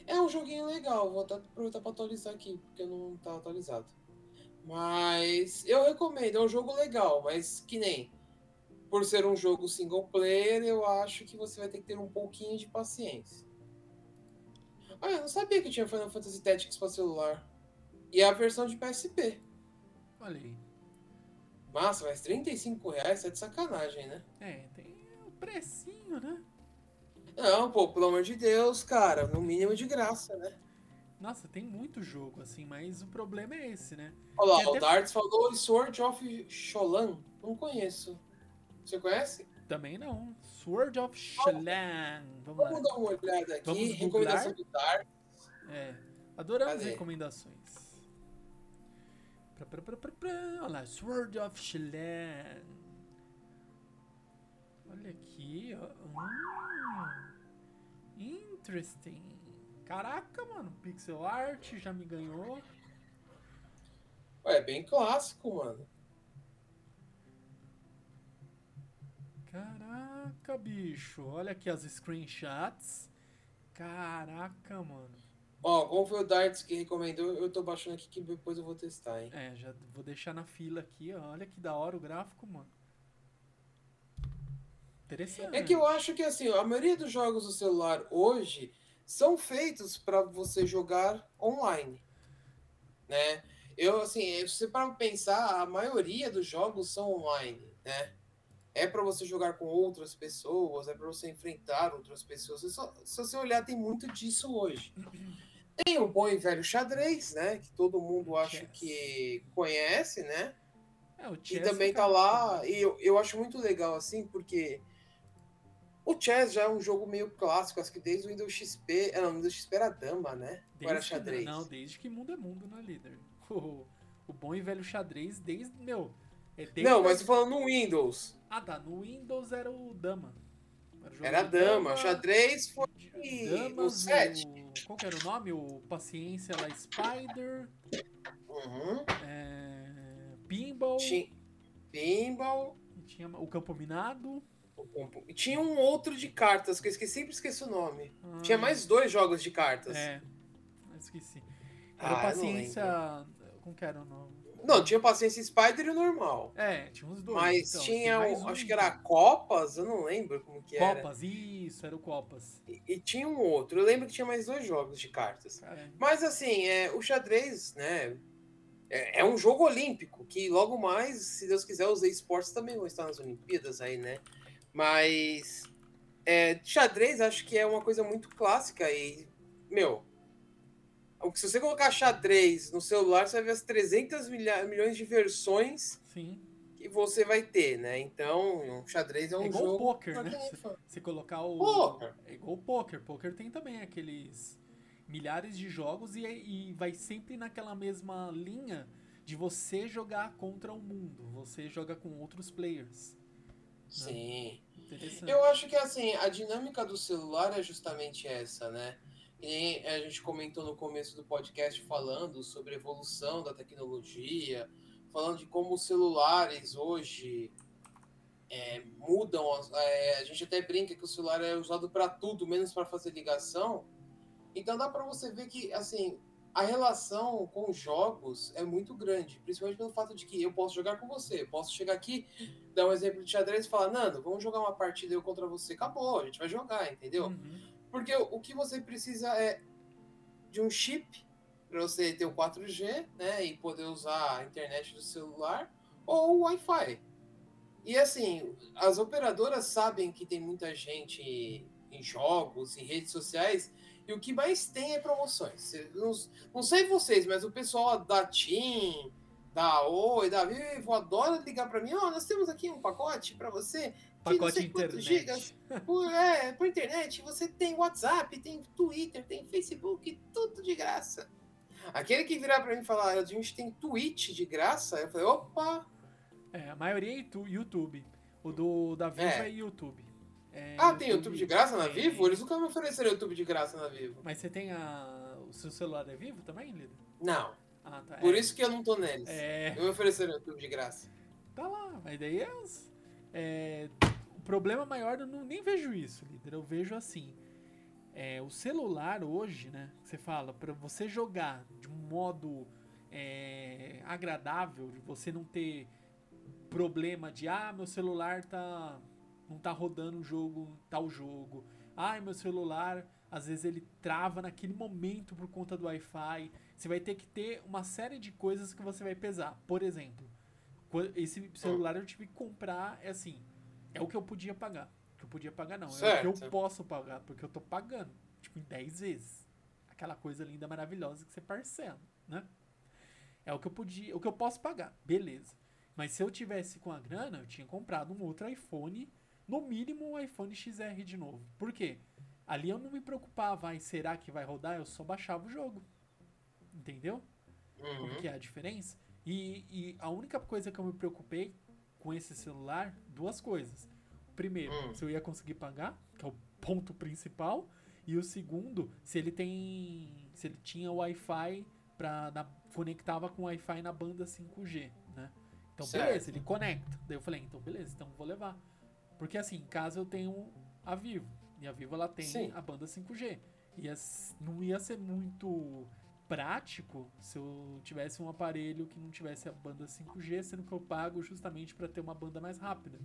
É um joguinho legal, vou até aproveitar para atualizar aqui, porque não tá atualizado. Mas eu recomendo, é um jogo legal, mas que nem por ser um jogo single player, eu acho que você vai ter que ter um pouquinho de paciência. Ah, eu não sabia que tinha Final Fantasy Tactics para celular. E é a versão de PSP. Olha aí. Massa, mas 35 reais é de sacanagem, né? É, tem o precinho, né? Não, pô, pelo amor de Deus, cara, no mínimo de graça, né? Nossa, tem muito jogo, assim, mas o problema é esse, né? Olha lá, o Darts falou Sword of Sholan. Não conheço. Você conhece? Também não. Sword of Shalan. Vamos Vamos dar uma olhada aqui. Vamos Recomendação do Darts. É. Adoramos Cadê? recomendações. Pra, pra, pra, pra, pra. Olha lá, Sword of Shalan. Olha aqui, ó. Hum, interesting. Caraca, mano. Pixel art já me ganhou. Ué, é bem clássico, mano. Caraca, bicho. Olha aqui as screenshots. Caraca, mano. Ó, como foi o Darts que recomendou, eu tô baixando aqui que depois eu vou testar, hein? É, já vou deixar na fila aqui, ó. Olha que da hora o gráfico, mano. Interessante. É que eu acho que assim, a maioria dos jogos do celular hoje são feitos para você jogar online, né? Eu assim, se você para pensar, a maioria dos jogos são online, né? É para você jogar com outras pessoas, é para você enfrentar outras pessoas. Se, só- se você olhar, tem muito disso hoje. Tem o bom e velho xadrez, né? Que todo mundo acha Chess. que conhece, né? É, o E também tá lá, e eu, eu acho muito legal assim, porque o chess já é um jogo meio clássico, acho que desde o Windows XP, é, não, o Windows XP era dama, né? Ou era Desde que, xadrez? não, desde que mundo é mundo, né, líder? O, o bom e velho xadrez desde, meu... É Não, mas a- tô falando no Windows. Ah, tá. No Windows era o Dama. Era, o Era do dama, xadrez foi Damas, 7. o... Qual que era o nome? O Paciência lá, Spider, Uhum. é... Pinball, Tinha Pinball, tinha o Campo Minado. E tinha um outro de cartas, que eu esqueci, sempre esqueci o nome. Ah, Tinha mais dois jogos de cartas. É, eu esqueci. Era Ah, eu paciência. Como que era o nome? Não, tinha Paciência Spider e o normal. É, tinha uns dois. Mas então, tinha, o- um. acho que era Copas, eu não lembro como que era. Copas, isso, era o Copas. E, e tinha um outro. Eu lembro que tinha mais dois jogos de cartas. Cara, Mas assim, é, o xadrez, né? É, é um jogo olímpico, que logo mais, se Deus quiser, os esportes também vão estar nas Olimpíadas aí, né? Mas é, xadrez acho que é uma coisa muito clássica e, meu, se você colocar xadrez no celular, você vai ver as 300 milha- milhões de versões sim. que você vai ter, né? Então, o xadrez é um É igual o jogo. poker, né? é. Se colocar o. Poker. É igual o poker. Poker tem também aqueles milhares de jogos e, e vai sempre naquela mesma linha de você jogar contra o mundo. Você joga com outros players. Sim. Interessante. Eu acho que assim, a dinâmica do celular é justamente essa, né? E a gente comentou no começo do podcast falando sobre a evolução da tecnologia, falando de como os celulares hoje é, mudam. é, a gente até brinca que o celular é usado para tudo, menos para fazer ligação. Então dá para você ver que assim a relação com os jogos é muito grande, principalmente pelo fato de que eu posso jogar com você, posso chegar aqui, dar um exemplo de xadrez e falar, Nando, vamos jogar uma partida eu contra você, acabou, a gente vai jogar, entendeu? Uhum. Porque o que você precisa é de um chip para você ter o 4G, né, e poder usar a internet do celular ou o Wi-Fi. E assim, as operadoras sabem que tem muita gente em jogos, em redes sociais, e o que mais tem é promoções. Não, não sei vocês, mas o pessoal da TIM, da Oi, da Vivo, adora ligar para mim, ó, nós temos aqui um pacote para você Pacote quantos internet. gigas por, é, por internet, você tem WhatsApp, tem Twitter, tem Facebook, tudo de graça. Aquele que virar pra mim e falar, a gente tem Twitch de graça, eu falei, opa! É, a maioria é YouTube. O do da Vivo É. é, YouTube. É, Ah, tem YouTube de graça na. Vivo? Eles nunca me ofereceram YouTube de graça na Vivo. Mas você tem a. O seu celular é vivo também, Lido? Não, Ah, tá. por é. isso que eu não tô neles. É. Eu me ofereceram YouTube de graça. Tá lá, mas daí é, os- é, problema maior eu não, nem vejo isso, líder. Eu vejo assim. é, o celular hoje, né? Você fala, pra você jogar de um modo é, agradável, de você não ter problema de ah, meu celular tá. não tá rodando o jogo, tal jogo. Ai, meu celular, às vezes ele trava naquele momento por conta do Wi-Fi. Você vai ter que ter uma série de coisas que você vai pesar. Por exemplo, Esse celular eu tive que comprar, é assim, é o que eu podia pagar. O que eu podia pagar não, é o que eu Certo. posso pagar, porque eu tô pagando, tipo, em 10 vezes. Aquela coisa linda, maravilhosa que você parcela, né? É o que eu podia, o que eu posso pagar, beleza. Mas se eu tivesse com a grana, eu tinha comprado um outro iPhone, no mínimo um iPhone XR de novo. Por quê? Ali eu não me preocupava, ai, será que vai rodar? Eu só baixava o jogo. Entendeu? Uhum. Como que é a diferença? E, e a única coisa que eu me preocupei com esse celular, duas coisas. Primeiro, Hum. se eu ia conseguir pagar, que é o ponto principal. E o segundo, se ele tem. Se ele tinha Wi-Fi para conectava com Wi-Fi na banda 5G, né? Então, Certo. beleza, ele conecta. Daí eu falei, então beleza, então vou levar. Porque assim, em casa eu tenho a Vivo. E a Vivo ela tem Sim. a banda 5G. Ia, s- não ia ser muito prático se eu tivesse um aparelho que não tivesse a banda 5G, sendo que eu pago justamente para ter uma banda mais rápida.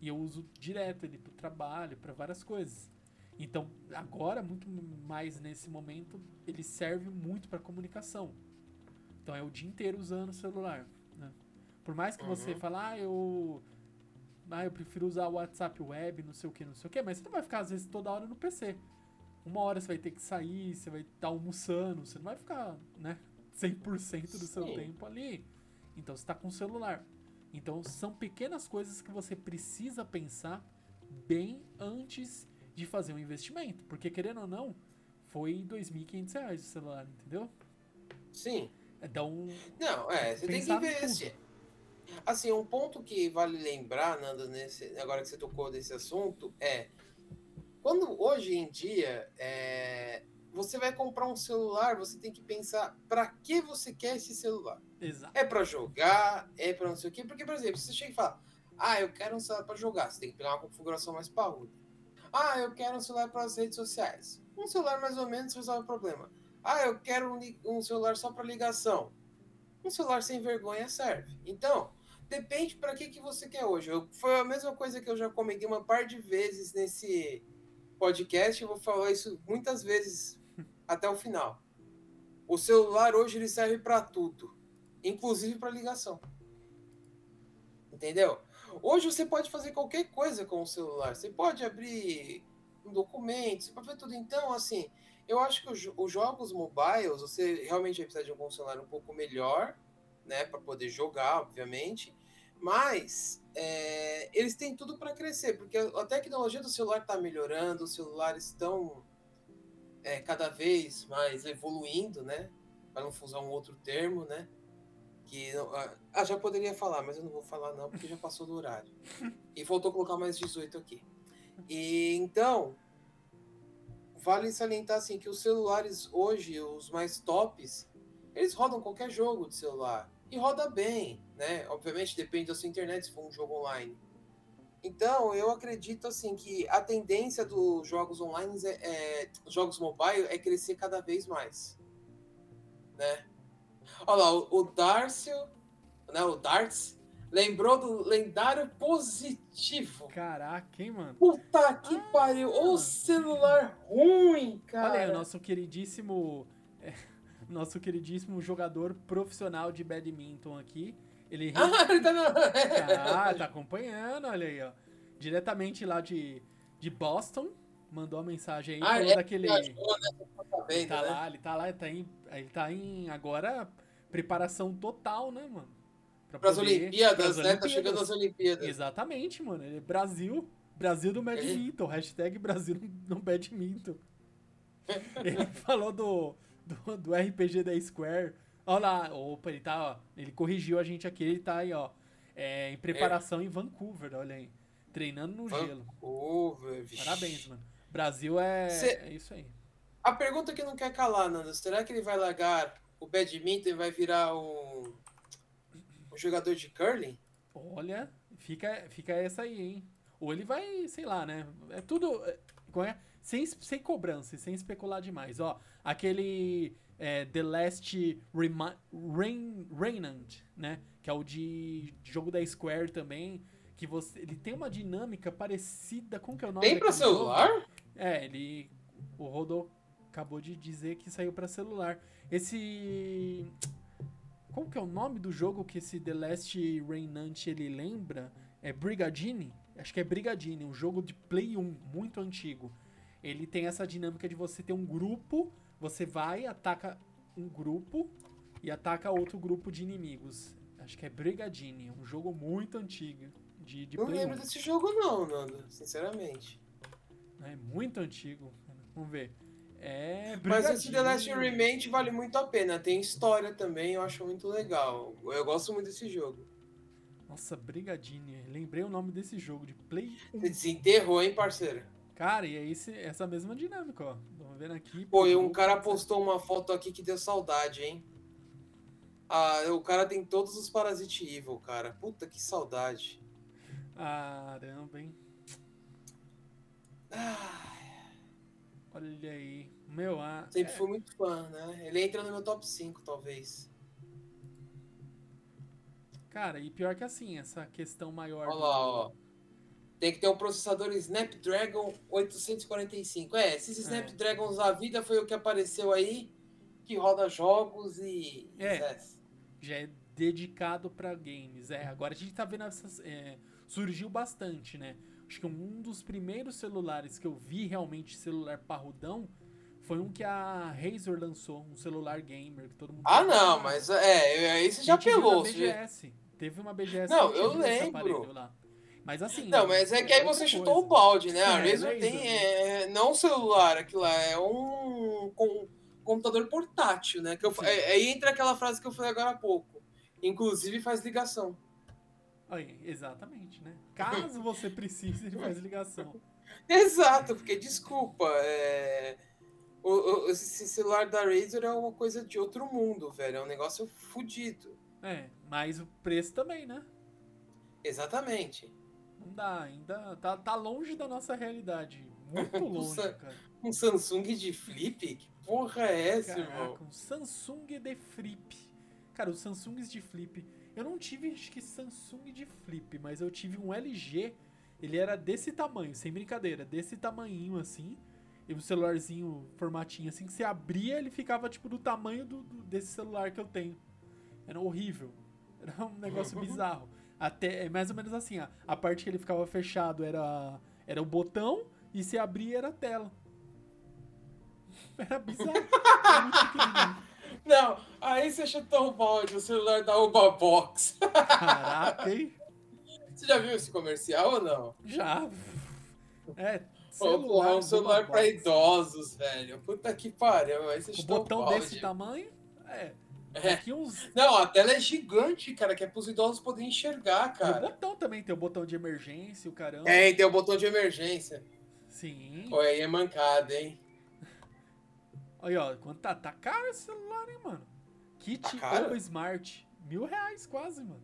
E eu uso direto ele para o trabalho, para várias coisas. Então, agora, muito mais nesse momento, ele serve muito para comunicação. Então, é o dia inteiro usando o celular. Né? Por mais que você Uhum. fale, ah, eu. Ah, eu prefiro usar o WhatsApp web, não sei o que, não sei o que, mas você não vai ficar, às vezes, toda hora no PC. Uma hora você vai ter que sair, você vai estar almoçando, você não vai ficar, né, 100% do seu Sim. tempo ali. Então você está com o celular. Então são pequenas coisas que você precisa pensar bem antes de fazer um investimento. Porque querendo ou não, foi 2.500 reais o celular, entendeu? Sim. Então, Não, é, você tem que investir. Assim, um ponto que vale lembrar, Nanda, nesse, agora que você tocou desse assunto, é quando hoje em dia é, você vai comprar um celular, você tem que pensar para que você quer esse celular. exato. É para jogar, é para não sei o quê, porque, por exemplo, você chega e fala, Ah, eu quero um celular para jogar. Você tem que pegar uma configuração mais parruda. Ah, eu quero um celular para as redes sociais. Um celular mais ou menos resolve o problema. Ah, eu quero um, um celular só para ligação. Um celular sem vergonha serve. Então, depende para que, que você quer hoje. Eu, foi a mesma coisa que eu já comentei uma par de vezes nesse podcast. Eu vou falar isso muitas vezes até o final. O celular hoje ele serve para tudo, inclusive para ligação. Entendeu? Hoje você pode fazer qualquer coisa com o celular. Você pode abrir um documento, você pode fazer tudo. Então, assim, eu acho que os, os jogos mobiles, você realmente vai precisar de um celular um pouco melhor, né, para poder jogar, obviamente. Mas é, eles têm tudo para crescer, porque a, tecnologia do celular está melhorando, os celulares estão é, cada vez mais evoluindo, né? Para não usar um outro termo, né? Que ah, já poderia falar, mas eu não vou falar não, porque já passou do horário. E faltou colocar mais 18 aqui. E então, vale salientar assim que os celulares hoje, os mais tops, eles rodam qualquer jogo de celular e roda bem, né? Obviamente depende da sua internet se for um jogo online. Então, eu acredito assim que a tendência dos jogos online, é, é jogos mobile, é crescer cada vez mais, né? Olha lá, o, o Darcio, né, o Darts, lembrou do lendário positivo. Caraca, hein, mano? Puta que ah, pariu! O celular ruim, cara! Olha aí, o nosso queridíssimo... É, nosso queridíssimo jogador profissional de badminton aqui. Ele, ah, ele tá, na... tá, tá acompanhando, olha aí, ó. Diretamente lá de, de Boston. Mandou a mensagem aí. Ah, é, daquele... Viajou, né? Tá ele tá né? lá, ele tá lá, ele tá em, ele tá em agora preparação total, né, mano? Pra as Olimpíadas, né? Tá chegando as Olimpíadas. Exatamente, mano. Ele é Brasil, Brasil do badminton. Hashtag Brasil no badminton. ele falou do, do, do RPG da Square Olha lá, opa, ele tá, ó, ele corrigiu a gente aqui, ele tá aí, ó, é, em preparação é. em Vancouver, olha aí, treinando no Vancouver, gelo. Vancouver, Parabéns, mano. Brasil é, Cê... é isso aí. A pergunta que não quer calar, Nando, será que ele vai largar o badminton e vai virar um, um jogador de curling? Olha, fica, fica essa aí, hein? Ou ele vai, sei lá, né? É tudo. É, é? Sem, sem cobrança, sem especular demais. Ó, aquele é, The Last Rain, Rainant, né? Que é o de jogo da Square também. Que você, ele tem uma dinâmica parecida com o que é o nome Tem pra celular? Jogo. É, ele. O Rodô acabou de dizer que saiu para celular. Esse. Qual que é o nome do jogo que esse The Last Rainant ele lembra? É Brigadine? Acho que é Brigadine, um jogo de Play 1, muito antigo. Ele tem essa dinâmica de você ter um grupo você vai, ataca um grupo e ataca outro grupo de inimigos. Acho que é Brigadine, um jogo muito antigo. De, de não lembro 1. desse jogo não, Nando, sinceramente. É muito antigo. Vamos ver. É Mas esse The Last Remain vale muito a pena. Tem história também, eu acho muito legal. Eu gosto muito desse jogo. Nossa, Brigadine. Lembrei o nome desse jogo, de Play 1. Você desenterrou, hein, parceiro? Cara, e é esse, essa mesma dinâmica, ó. Vendo aqui. Pô, e um cara postou uma foto aqui que deu saudade, hein? Ah, o cara tem todos os Parasite Evil, cara. Puta que saudade. Caramba, hein? Ah, olha aí. Meu, ah, Sempre é... fui muito fã, né? Ele entra no meu top 5, talvez. Cara, e pior que assim, essa questão maior. Olha lá, ó. Tem que ter um processador Snapdragon 845. É, esses é. Snapdragons da vida foi o que apareceu aí, que roda jogos e. É. Já é dedicado para games. É, agora a gente tá vendo essas. É, surgiu bastante, né? Acho que um dos primeiros celulares que eu vi realmente celular parrudão foi um que a Razer lançou, um celular gamer que todo mundo. Ah, não, mas é, aí você já pelou. BGS. Teve uma BGS. Não, eu lembro. Lá. Mas assim. Não, mas é que aí você chutou coisa. o balde, né? A Razer é, tem. É, não um celular, aquilo lá, é um com, computador portátil, né? Que eu, é, aí entra aquela frase que eu falei agora há pouco. Inclusive faz ligação. Aí, exatamente, né? Caso você precise, ele faz ligação. Exato, porque desculpa, é... o, o, esse celular da Razer é uma coisa de outro mundo, velho. É um negócio fodido. É, mas o preço também, né? Exatamente. Não dá, ainda tá, tá longe da nossa realidade. Muito longe, Sa- cara. Um Samsung de flip? Que porra é essa, irmão? Caraca, um Samsung de Flip. Cara, os Samsungs de Flip. Eu não tive, acho que Samsung de Flip, mas eu tive um LG. Ele era desse tamanho, sem brincadeira, desse tamanhinho assim. E um celularzinho, formatinho assim, que você abria, ele ficava tipo do tamanho do, do- desse celular que eu tenho. Era horrível. Era um negócio bizarro. Até, é mais ou menos assim, ó, a parte que ele ficava fechado era, era o botão e se abria era a tela. Era bizarro. Era. Não, aí você chutou o balde, o celular da Uba Box. Caraca, hein? Você já viu esse comercial ou não? Já. É, porra, é um celular pra idosos, velho. Puta que pariu. Aí você O botão o balde. desse tamanho, é. É. Uns. Não, a tela é gigante, cara, que é pros idosos poderem enxergar, E o cara. botão também, tem o botão de emergência, o caramba. É, tem o botão de emergência. Sim. Pô, aí é mancada, hein? Olha, ó, quanto tá, tá caro esse celular, hein, mano? Kit Tá? Oba Smart. Mil reais quase, mano.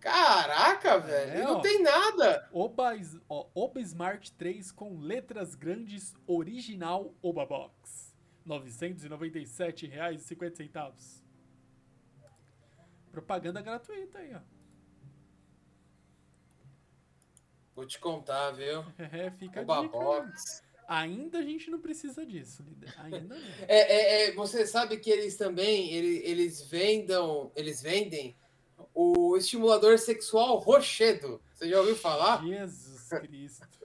Caraca, velho. e não ó. tem nada. Oba, ó, Oba Smart 3 com letras grandes original Oba Box. R$ 997,50. Propaganda gratuita aí, ó. Vou te contar, viu? É, fica a Oba dica. aí. Box. Ainda a gente não precisa disso, líder. Ainda não. É, é, é, você sabe que eles também, ele- eles vendam, eles vendem o estimulador sexual Rochedo. Você já ouviu falar? Jesus Cristo.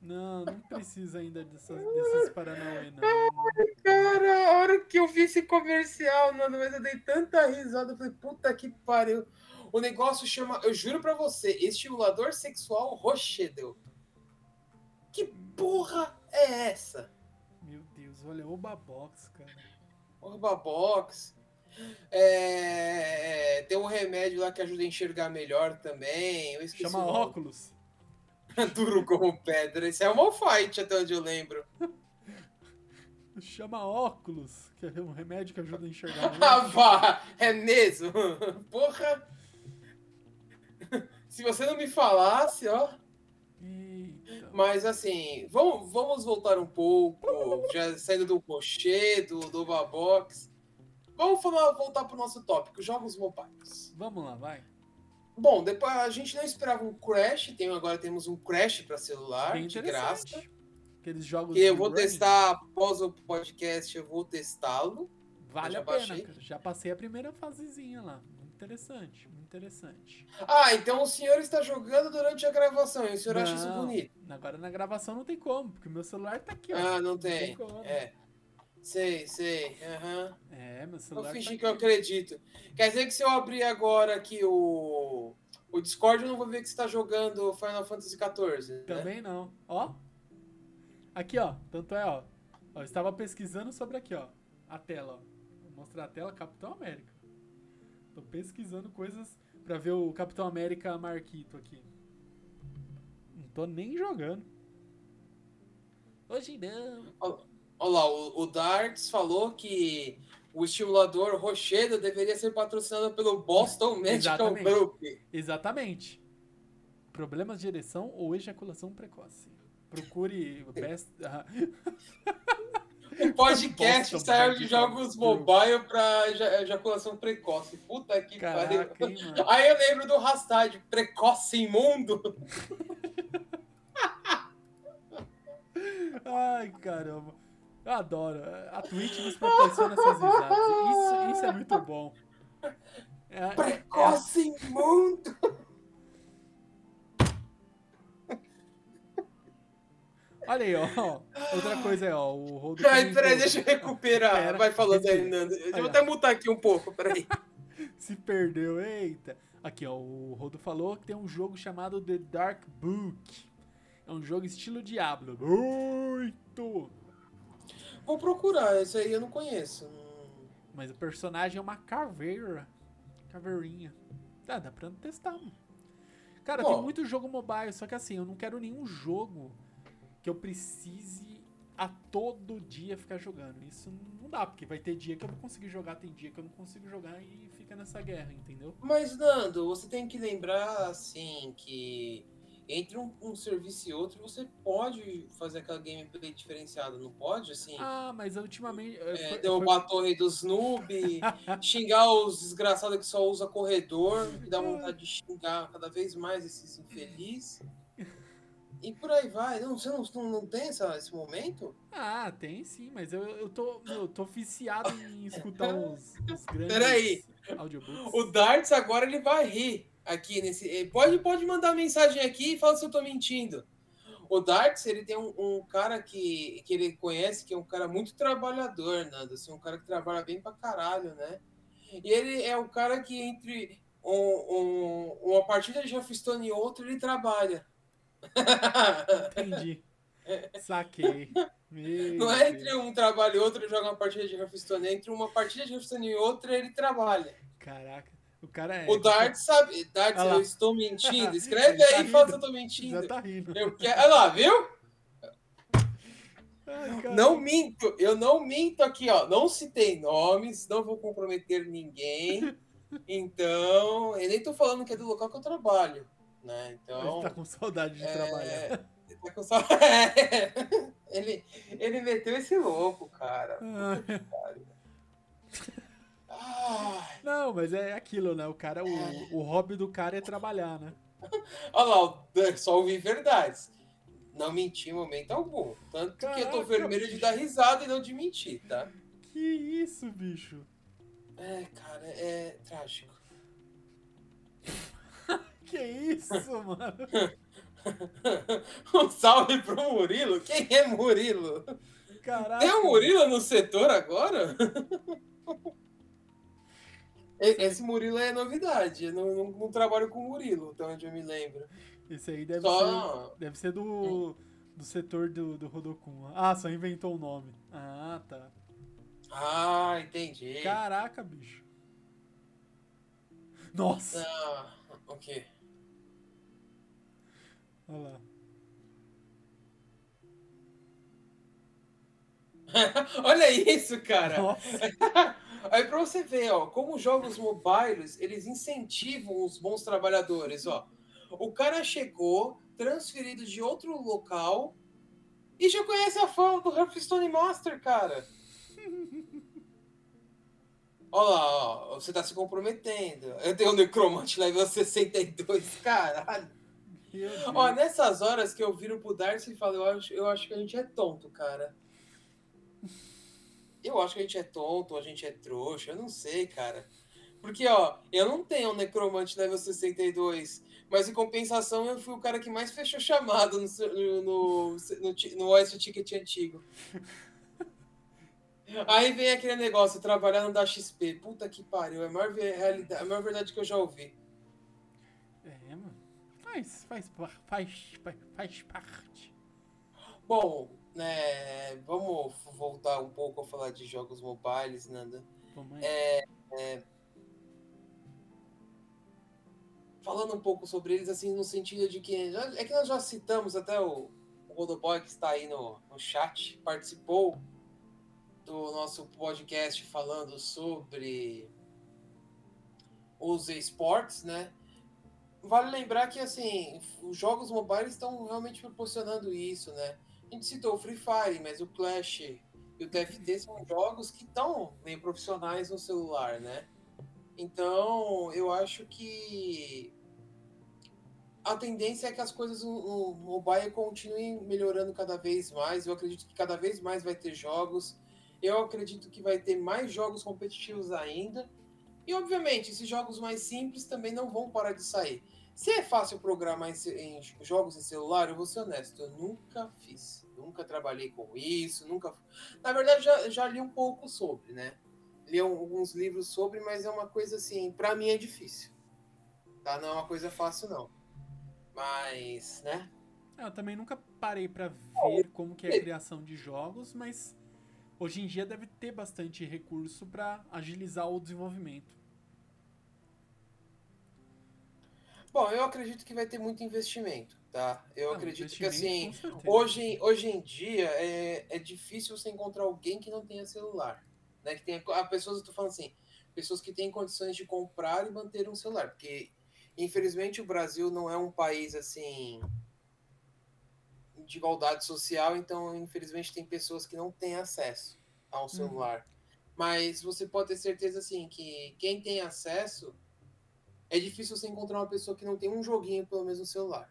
Não, não precisa ainda dessas, desses Paranauê, não. Cara, a hora que eu vi esse comercial, mano, mas eu dei tanta risada, eu falei, puta que pariu. O negócio chama, eu juro pra você, estimulador sexual Rochedo. Que porra é essa? Meu Deus, olha, Oba Box, cara. Orba Box. É, tem um remédio lá que ajuda a enxergar melhor também. Chama óculos. Duro como pedra. Isso é uma fight, até onde eu lembro. Chama óculos, que é um remédio que ajuda a enxergar. Ah, vá! É mesmo? Porra! Se você não me falasse, ó. Eita. Mas assim, vamos, vamos voltar um pouco. Já saindo do Rocher, do, do Babox. Vamos falar, voltar pro nosso tópico: jogos mobiles. Vamos lá, vai. Bom, depois a gente não esperava um Crash, tem, agora temos um Crash para celular, Bem de graça. Aqueles jogos. E eu vou testar após o podcast, eu vou testá-lo. Vale a já pena, cara. Já passei a primeira fasezinha lá. Muito interessante, muito interessante. Ah, então o senhor está jogando durante a gravação e o senhor acha isso Não, bonito? Agora na gravação não tem como, porque meu celular tá aqui, ó. Ah, não tem. como. É. Sei, sei. Aham. É, meu Vou celular fingir tá que eu acredito. Quer dizer que se eu abrir agora aqui o, o Discord, eu não vou ver que você está jogando Final Fantasy XIV. Né? Também não. Ó. Aqui, ó. Tanto é, ó. ó. Eu estava pesquisando sobre aqui, ó. A tela, ó. Vou mostrar a tela Capitão América. Tô pesquisando coisas pra ver o Capitão América Marquito aqui. Não tô nem jogando. Hoje não. Olha lá, o, o Darts falou que o estimulador Rochedo deveria ser patrocinado pelo Boston Medical Exatamente. Group. Exatamente. Problemas de ereção ou ejaculação precoce. Procure o best. O podcast Boston saiu de jogos mobile para ejaculação precoce. Puta que pariu. Aí eu lembro do hashtag precoce imundo. Ai, caramba. Eu adoro. A Twitch nos proporciona essas risadas. Isso, isso é muito bom. É- é- Precoce imundo. olha aí, ó. Outra coisa aí, ó. O Rodo comentou- peraí, deixa eu recuperar. Pera, Vai falando aí. Nando. Eu Aí, vou até mutar aqui um pouco, peraí. Se perdeu, eita. Aqui, ó. O Rodo falou que tem um jogo chamado The Dark Book. É um jogo estilo Diablo. Muito! Vou procurar, esse aí eu não conheço. Mas o personagem é uma caveira. Caveirinha. Dá, dá pra testar, mano. Cara, tem Bom. muito jogo mobile, só que assim, eu não quero nenhum jogo que eu precise a todo dia ficar jogando. Isso não dá, porque vai ter dia que eu vou conseguir jogar, tem dia que eu não consigo jogar e fica nessa guerra, entendeu? Mas, Nando, você tem que lembrar, assim, que entre um, um, serviço e outro, você pode fazer aquela gameplay diferenciada, não pode? Assim, ah, mas ultimamente. É, foi, derrubar foi... a torre dos noob, xingar os desgraçados que só usa corredor, que dá vontade de xingar cada vez mais esses infelizes. E por aí vai. Não, você não, não, não tem essa, esse momento? Ah, tem sim, mas eu, eu, tô, eu tô viciado em escutar os, os grandes Peraí. audiobooks. O Darts agora ele vai rir aqui nesse. Eh, pode, pode mandar mensagem aqui e fala se eu tô mentindo. O Darts, ele tem um, um, cara que, que ele conhece, que é um cara muito trabalhador, Nando. Assim, um cara que trabalha bem pra caralho, né? E ele é o cara que entre um, um, uma partida de Hearthstone e outra, ele trabalha. Entendi. Saquei. Meu não é entre um trabalho e outro ele joga uma partida de Hearthstone, é entre uma partida de Hearthstone e outra ele trabalha. Caraca. O cara é. O Dart sabe. Dart, ah eu estou mentindo. Escreve tá aí e fala se eu tô mentindo. Já tá rindo. Eu quero... Olha lá, viu? Ai, não minto, eu não minto aqui, ó. Não citei nomes, não vou comprometer ninguém. Então, eu nem tô falando que é do local que eu trabalho, né? Então. Ele tá com saudade de é... trabalhar. Ele tá com saudade. É. ele, ele meteu esse louco, cara. Não, mas é aquilo, né? O cara, o, o hobby do cara é trabalhar, né? Olha lá, só ouvir verdades. Não menti em momento algum. Tanto Caraca, que eu tô vermelho bicho. de dar risada e não de mentir, tá? Que isso, bicho? É, cara, é trágico. que isso, mano? um salve pro Murilo. Quem é Murilo? Caraca. Tem um Murilo no setor agora? Esse Murilo é novidade. Eu não, não, não trabalho com Murilo, então onde eu me lembro. Esse aí deve só... ser, deve ser do, do setor do, do Rodokun. Ah, só inventou o nome. Ah, tá. Ah, entendi. Caraca, bicho. Nossa! Ah, ok. Olha lá. Olha isso, cara! Nossa. Aí para você ver, ó, como os jogos mobiles, eles incentivam os bons trabalhadores, ó. O cara chegou, transferido de outro local e já conhece a fama do Hearthstone Master, cara. Olha lá, ó, você tá se comprometendo. Eu tenho um Necromante level 62, caralho. Ó, nessas horas que eu viro pro Darcy e falo, eu acho, eu acho que a gente é tonto, cara. Eu acho que a gente é tonto, a gente é trouxa, eu não sei, cara. Porque, ó, eu não tenho um necromante level 62, mas em compensação eu fui o cara que mais fechou chamado no, no, no, no, OS Ticket antigo. Aí vem aquele negócio, trabalhando da XP. Puta que pariu, é a maior, realidade, a maior verdade que eu já ouvi. É, mano. Faz, faz, faz, faz, faz parte. Bom, é, vamos voltar um pouco a falar de jogos mobiles, Nanda. É, é, falando um pouco sobre eles, assim, no sentido de que. É que nós já citamos até o, o Rodoboy que está aí no, no chat, participou do nosso podcast falando sobre os esportes, né? Vale lembrar que assim, os jogos mobiles estão realmente proporcionando isso, né? A gente citou o Free Fire, mas o Clash e o TFT são jogos que estão meio profissionais no celular, né? Então, eu acho que a tendência é que as coisas no, mobile continuem melhorando cada vez mais. Eu acredito que cada vez mais vai ter jogos. Eu acredito que vai ter mais jogos competitivos ainda. E, obviamente, esses jogos mais simples também não vão parar de sair. Se é fácil programar em, em, jogos em celular, eu vou ser honesto, eu nunca fiz. Nunca trabalhei com isso, nunca. Na verdade, já, já li um pouco sobre, né? Li alguns livros sobre, mas é uma coisa assim, para mim é difícil. Tá? Não é uma coisa fácil, não. Mas, né? Eu também nunca parei para ver como que é a criação de jogos, mas hoje em dia deve ter bastante recurso para agilizar o desenvolvimento. Bom, eu acredito que vai ter muito investimento, tá? Eu não, acredito que assim, hoje, hoje em dia é, é difícil você encontrar alguém que não tenha celular. Né? Que tem a pessoas, eu tô falando assim, pessoas que têm condições de comprar e manter um celular, porque infelizmente o Brasil não é um país assim de igualdade social, então infelizmente tem pessoas que não têm acesso a um celular. Uhum. Mas você pode ter certeza assim que quem tem acesso é difícil você encontrar uma pessoa que não tem um joguinho pelo menos no celular.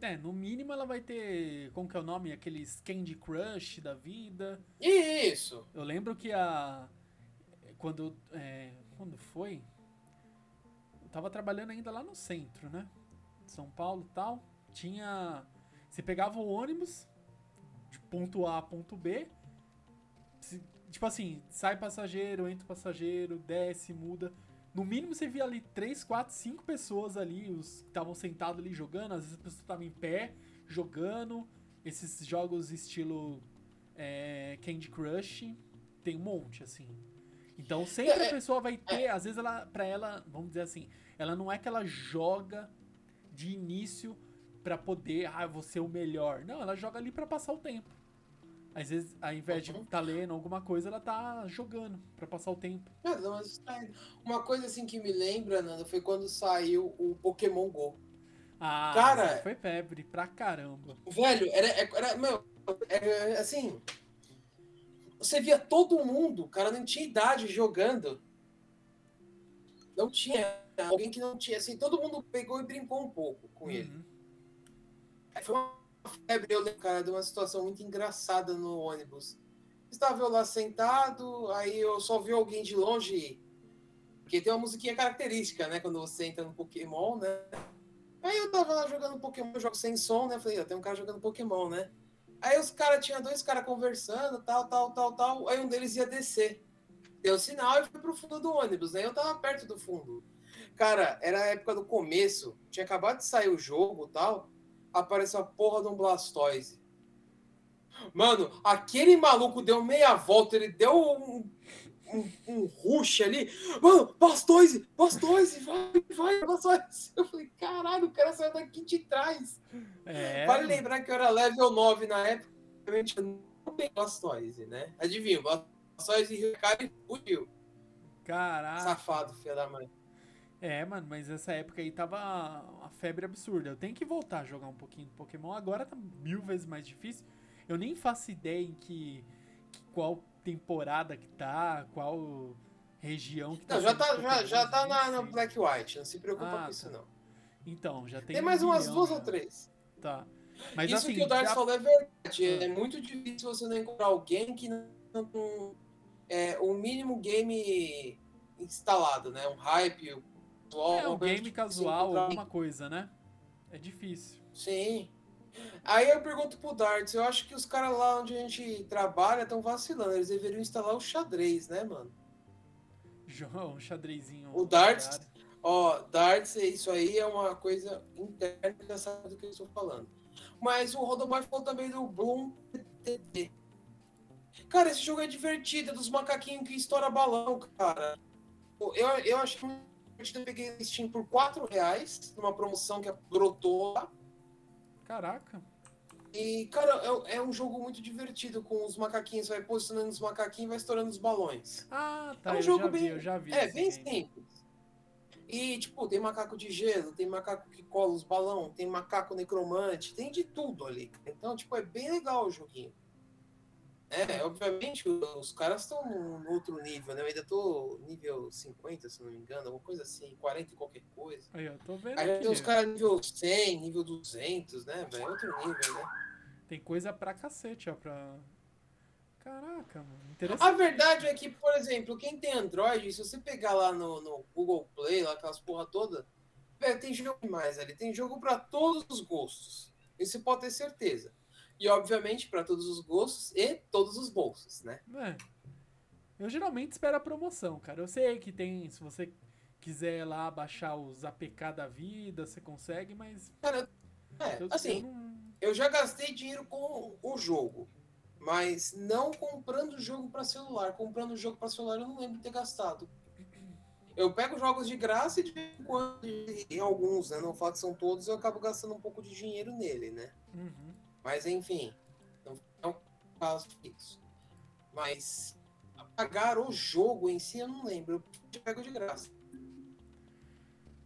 É, no mínimo ela vai ter, como que é o nome? Aqueles Candy Crush da vida. Isso! Eu lembro que a... Quando, é, quando foi? Eu tava trabalhando ainda lá no centro, né? São Paulo e tal. Tinha... Você pegava o ônibus de ponto A a ponto B. Tipo assim, sai passageiro, entra passageiro, desce, muda. No mínimo você via ali 3, 4, 5 pessoas ali, os que estavam sentados ali jogando, às vezes a pessoa estava em pé, jogando. Esses jogos estilo é, Candy Crush, tem um monte, assim. Então sempre a é, é, pessoa vai ter, é. às vezes ela, pra ela, vamos dizer assim, ela não é que ela joga de início para poder, ah, ser o melhor. Não, ela joga ali para passar o tempo. Às vezes, ao invés de estar tá lendo alguma coisa, ela tá jogando para passar o tempo. Uma coisa assim que me lembra, Nando, foi quando saiu o Pokémon GO. Ah, cara, foi febre pra caramba. Velho, era, era meu, era, assim, você via todo mundo, cara não tinha idade jogando. Não tinha alguém que não tinha, assim, todo mundo pegou e brincou um pouco com uhum. ele. Foi uma febre, eu lembro, cara, de uma situação muito engraçada no ônibus. Estava eu lá sentado, aí eu só vi alguém de longe, porque tem uma musiquinha característica, né? Quando você entra no Pokémon, né? Aí eu tava lá jogando Pokémon, jogo sem som, né? Falei, tem um cara jogando Pokémon, né? Aí os caras, tinha dois caras conversando, tal, tal, tal, tal. Aí um deles ia descer. Deu sinal e foi pro fundo do ônibus, né? Eu tava perto do fundo. Cara, era a época do começo, tinha acabado de sair o jogo tal apareceu a porra de um Blastoise. Mano, aquele maluco deu meia volta, ele deu um, um, um rush ali. Mano, Blastoise, Blastoise, vai, vai, Blastoise. Eu falei, caralho, o cara saiu daqui de trás. É. Vale lembrar que eu era level 9 na época, realmente não tem Blastoise, né? Adivinha, Blastoise e Ricardo fugiu. Caraca. Safado, filho da mãe. É, mano, mas essa época aí tava uma febre absurda. Eu tenho que voltar a jogar um pouquinho do Pokémon. Agora tá mil vezes mais difícil. Eu nem faço ideia em que, que qual temporada que tá, qual região que tá. Não, já tá, já, já tá na, na, Black White, não se preocupa ah, com isso, tá. não. Então, já tem. Tem mais um umas duas ou três. Tá. Mas, isso assim, que o Dark já... falou é verdade. É muito difícil você não encontrar alguém que não tem é, o mínimo game instalado, né? Um hype, casual. É, um game casual, alguma coisa, né? É difícil. Sim. Aí eu pergunto pro Darts, eu acho que os caras lá onde a gente trabalha estão vacilando. Eles deveriam instalar o xadrez, né, mano? João, um xadrezinho. O Darts, ó, Darts, isso aí é uma coisa interna, já sabe do que eu estou falando. Mas o Rodoboy falou também do Bloom TT. Cara, esse jogo é divertido, é dos macaquinhos que estoura balão, cara. Eu, eu acho eu peguei no Steam por 4 reais, numa promoção que brotou lá. Caraca. E, cara, é, é, um jogo muito divertido, com os macaquinhos, vai posicionando os macaquinhos e vai estourando os balões. Ah, tá. É um jogo bem. Vi, eu já vi. É, bem simples. E, tipo, tem macaco de gelo, tem macaco que cola os balão, tem macaco necromante, tem de tudo ali. Então, tipo, é bem legal o joguinho. É, obviamente os caras estão no outro nível, né? Eu ainda tô nível 50, se não me engano, alguma coisa assim, 40 e qualquer coisa. Aí, eu tô vendo. Aí tem os caras nível 100, nível 200, né, velho? Outro nível, né? Tem coisa pra cacete, ó, pra. Caraca, mano. Interessante. A verdade é que, por exemplo, quem tem Android, se você pegar lá no, no Google Play, lá aquelas porra toda, velho, tem jogo demais ali. Tem jogo pra todos os gostos. Isso você pode ter certeza. E, obviamente, para todos os gostos e todos os bolsos, né? É. Eu geralmente espero a promoção, cara. Eu sei que tem, se você quiser lá baixar os APK da vida, você consegue, mas. Cara, é, eu, assim, eu, não... eu já gastei dinheiro com o jogo, mas não comprando jogo para celular. Comprando jogo para celular eu não lembro de ter gastado. Eu pego jogos de graça e de vez em quando, em alguns, né? Não falo que são todos, eu acabo gastando um pouco de dinheiro nele, né? Uhum. Mas enfim, não é um caso fixo. Mas pagar o jogo em si, eu não lembro. Eu pego de graça.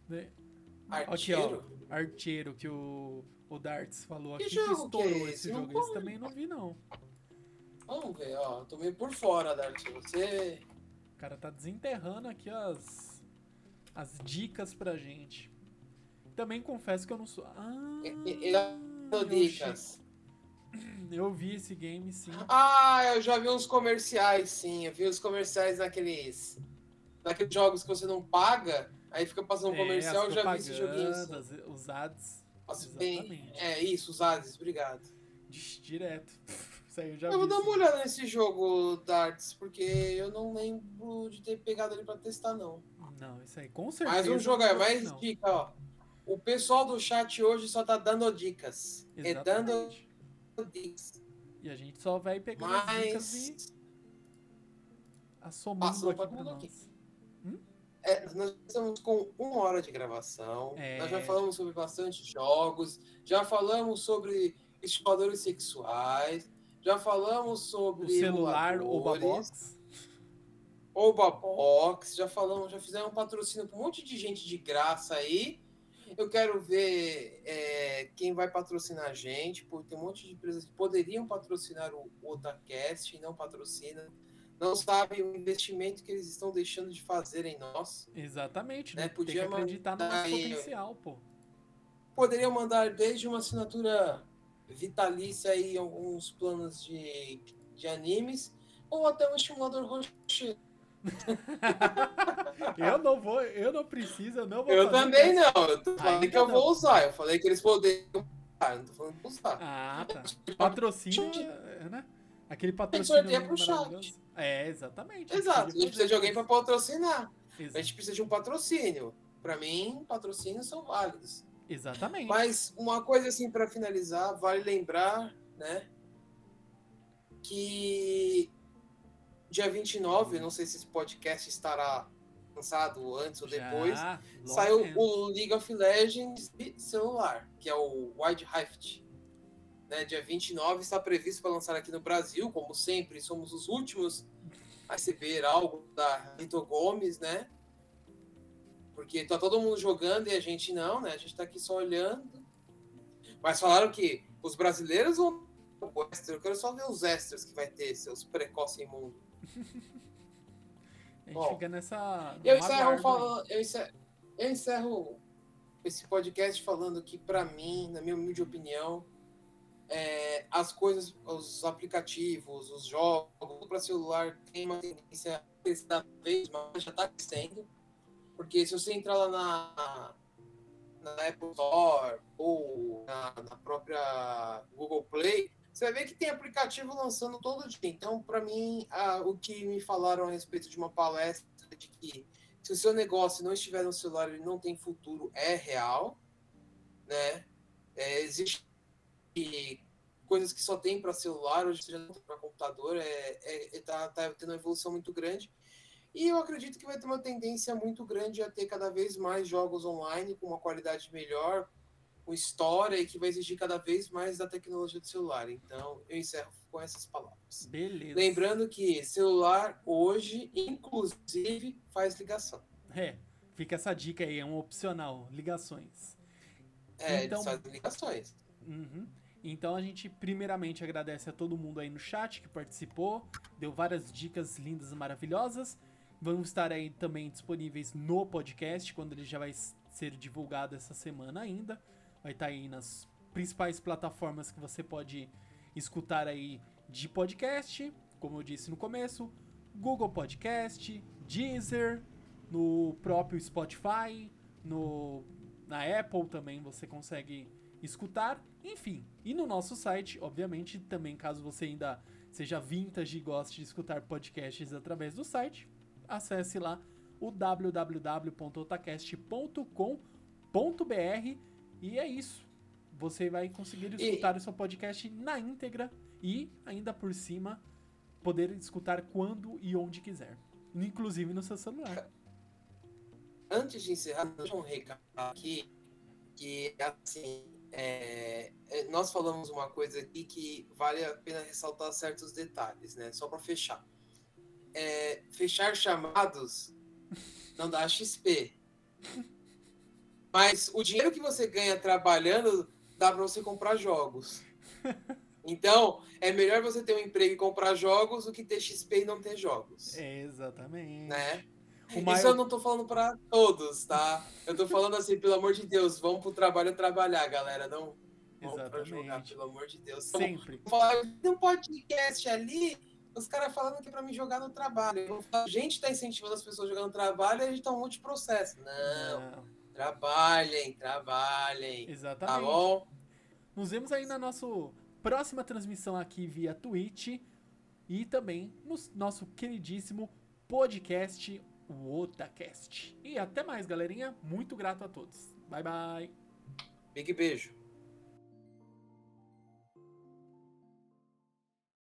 Né? Arteiro? Aqui, ó. Arteiro, que o, o Darts falou aqui, que, jogo que é estourou esse? esse Não jogo. conheço. Esse também não vi, não. Vamos ver, ó. Tô meio por fora, Dart. Você. O cara tá desenterrando aqui as, as dicas pra gente. Também confesso que eu não sou. Ah, Ele dicas. Eu vi esse game, sim. Ah, eu já vi uns comerciais, sim. Eu vi os comerciais naqueles. Naqueles jogos que você não paga, aí fica passando um É, comercial, eu já vi esse joguinho. Propagandas, Os ads. As bem- Exatamente. É isso, os ads, obrigado. Di- Direto. Isso aí eu já Eu vi. vou dar uma sim. olhada nesse jogo, Darts, porque eu não lembro de ter pegado ele pra testar, não. Não, isso aí com certeza. Mais um jogo aí, mais não. dica, ó. O pessoal do chat hoje só tá dando dicas. É dando Exatamente. Dicas. E a gente só vai pegando as dicas e Mas. assomando Passou aqui pra nós. aqui. É, nós estamos com uma hora de gravação. É. Nós já falamos sobre bastante jogos, já falamos sobre estimuladores sexuais, já falamos sobre O celular emuladores, Obabox. Obabox, já falamos, já fizemos um patrocínio para um monte de gente de graça aí. Eu quero ver é, quem vai patrocinar a gente, porque tem um monte de empresas que poderiam patrocinar o Otacast e não patrocinam. Não sabem o investimento que eles estão deixando de fazer em nós. Exatamente, Né, né? Tem podia que acreditar no nosso potencial, pô. Poderiam mandar desde uma assinatura vitalícia aí alguns planos de, de animes, ou até um estimulador roxo. Eu não vou, eu não preciso, eu não vou Eu também isso. não, eu tô- falei Ainda que eu não. vou usar, eu falei que eles poderiam usar, eu não tô falando pra usar. Ah, tá. Patrocínio, né? Aquele Tem que patrocínio sortear pro chat. É, exatamente. Exato, a gente precisa de alguém para patrocinar. Exa- A gente precisa de um patrocínio. Para mim, patrocínios são válidos. Exatamente. Mas uma coisa assim para finalizar, vale lembrar, né, que dia 29, não sei se esse podcast estará lançado antes ou depois, Já, saiu o League of Legends de celular, que é o Wide Rift. Né, dia 29 está previsto para lançar aqui no Brasil, como sempre, somos os últimos a receber algo da Lito Gomes, né? Porque tá todo mundo jogando e a gente não, né? A gente tá aqui só olhando. Mas falaram que os brasileiros vão eu quero só ver os extras que vai ter, seus precoces imundos. A gente Bom, fica nessa. Eu encerro, falando, eu, encerro, eu encerro esse podcast falando que, para mim, na minha humilde opinião, é, as coisas, os aplicativos, os jogos para celular têm uma tendência a crescer cada vez mais, já está crescendo. Porque se você entrar lá na, na Apple Store ou na, na própria Google Play, você ver que tem aplicativo lançando todo dia. Então, para mim, a- o que me falaram a respeito de uma palestra de que se o seu negócio não estiver no celular, ele não tem futuro, é real, né? É, existe coisas que só tem para celular, hoje já não tem para computador, é, é, é- tá, tá tendo uma evolução muito grande. E eu acredito que vai ter uma tendência muito grande a ter cada vez mais jogos online com uma qualidade melhor, com história e que vai exigir cada vez mais da tecnologia do celular. Então, eu encerro com essas palavras. Beleza. Lembrando que celular hoje, inclusive, faz ligação. É, fica essa dica aí, é um opcional, ligações. É, Então- fazem ligações. Uhum. Então a gente primeiramente agradece a todo mundo aí no chat que participou, deu várias dicas lindas e maravilhosas. Vamos estar aí também disponíveis no podcast, quando ele já vai ser divulgado essa semana ainda. Vai estar aí nas principais plataformas que você pode escutar aí de podcast, como eu disse no começo, Google Podcast, Deezer, no próprio Spotify, no na Apple também você consegue escutar, enfim. E no nosso site, obviamente, também caso você ainda seja vintage e goste de escutar podcasts através do site, acesse lá o www.otacast.com.br e é isso. Você vai conseguir E- escutar o seu podcast na íntegra e ainda por cima poder escutar quando e onde quiser, inclusive no seu celular. Antes de encerrar, deixa um recado aqui, que assim, é, é, nós falamos uma coisa aqui que vale a pena ressaltar certos detalhes, né? Só para fechar. é, fechar chamados não dá XP. Mas o dinheiro que você ganha trabalhando dá para você comprar jogos. Então, é melhor você ter um emprego e comprar jogos do que ter XP e não ter jogos. É, exatamente. Né? O Isso maior- eu não tô falando para todos, tá? Eu tô falando assim, pelo amor de Deus, vamos pro trabalho trabalhar, galera. Não vamos pra jogar, Exatamente. pelo amor de Deus. Sempre. Tem um podcast ali, os caras falando que é pra mim jogar no trabalho. A gente tá incentivando as pessoas a jogar no trabalho e a gente tá um monte de processo. Não, Não, trabalhem, trabalhem. exatamente. Tá bom? Nos vemos aí na nossa próxima transmissão aqui via Twitch e também no nosso queridíssimo podcast, o Otacast. E até mais, galerinha. Muito grato a todos. Bye, bye. Big beijo.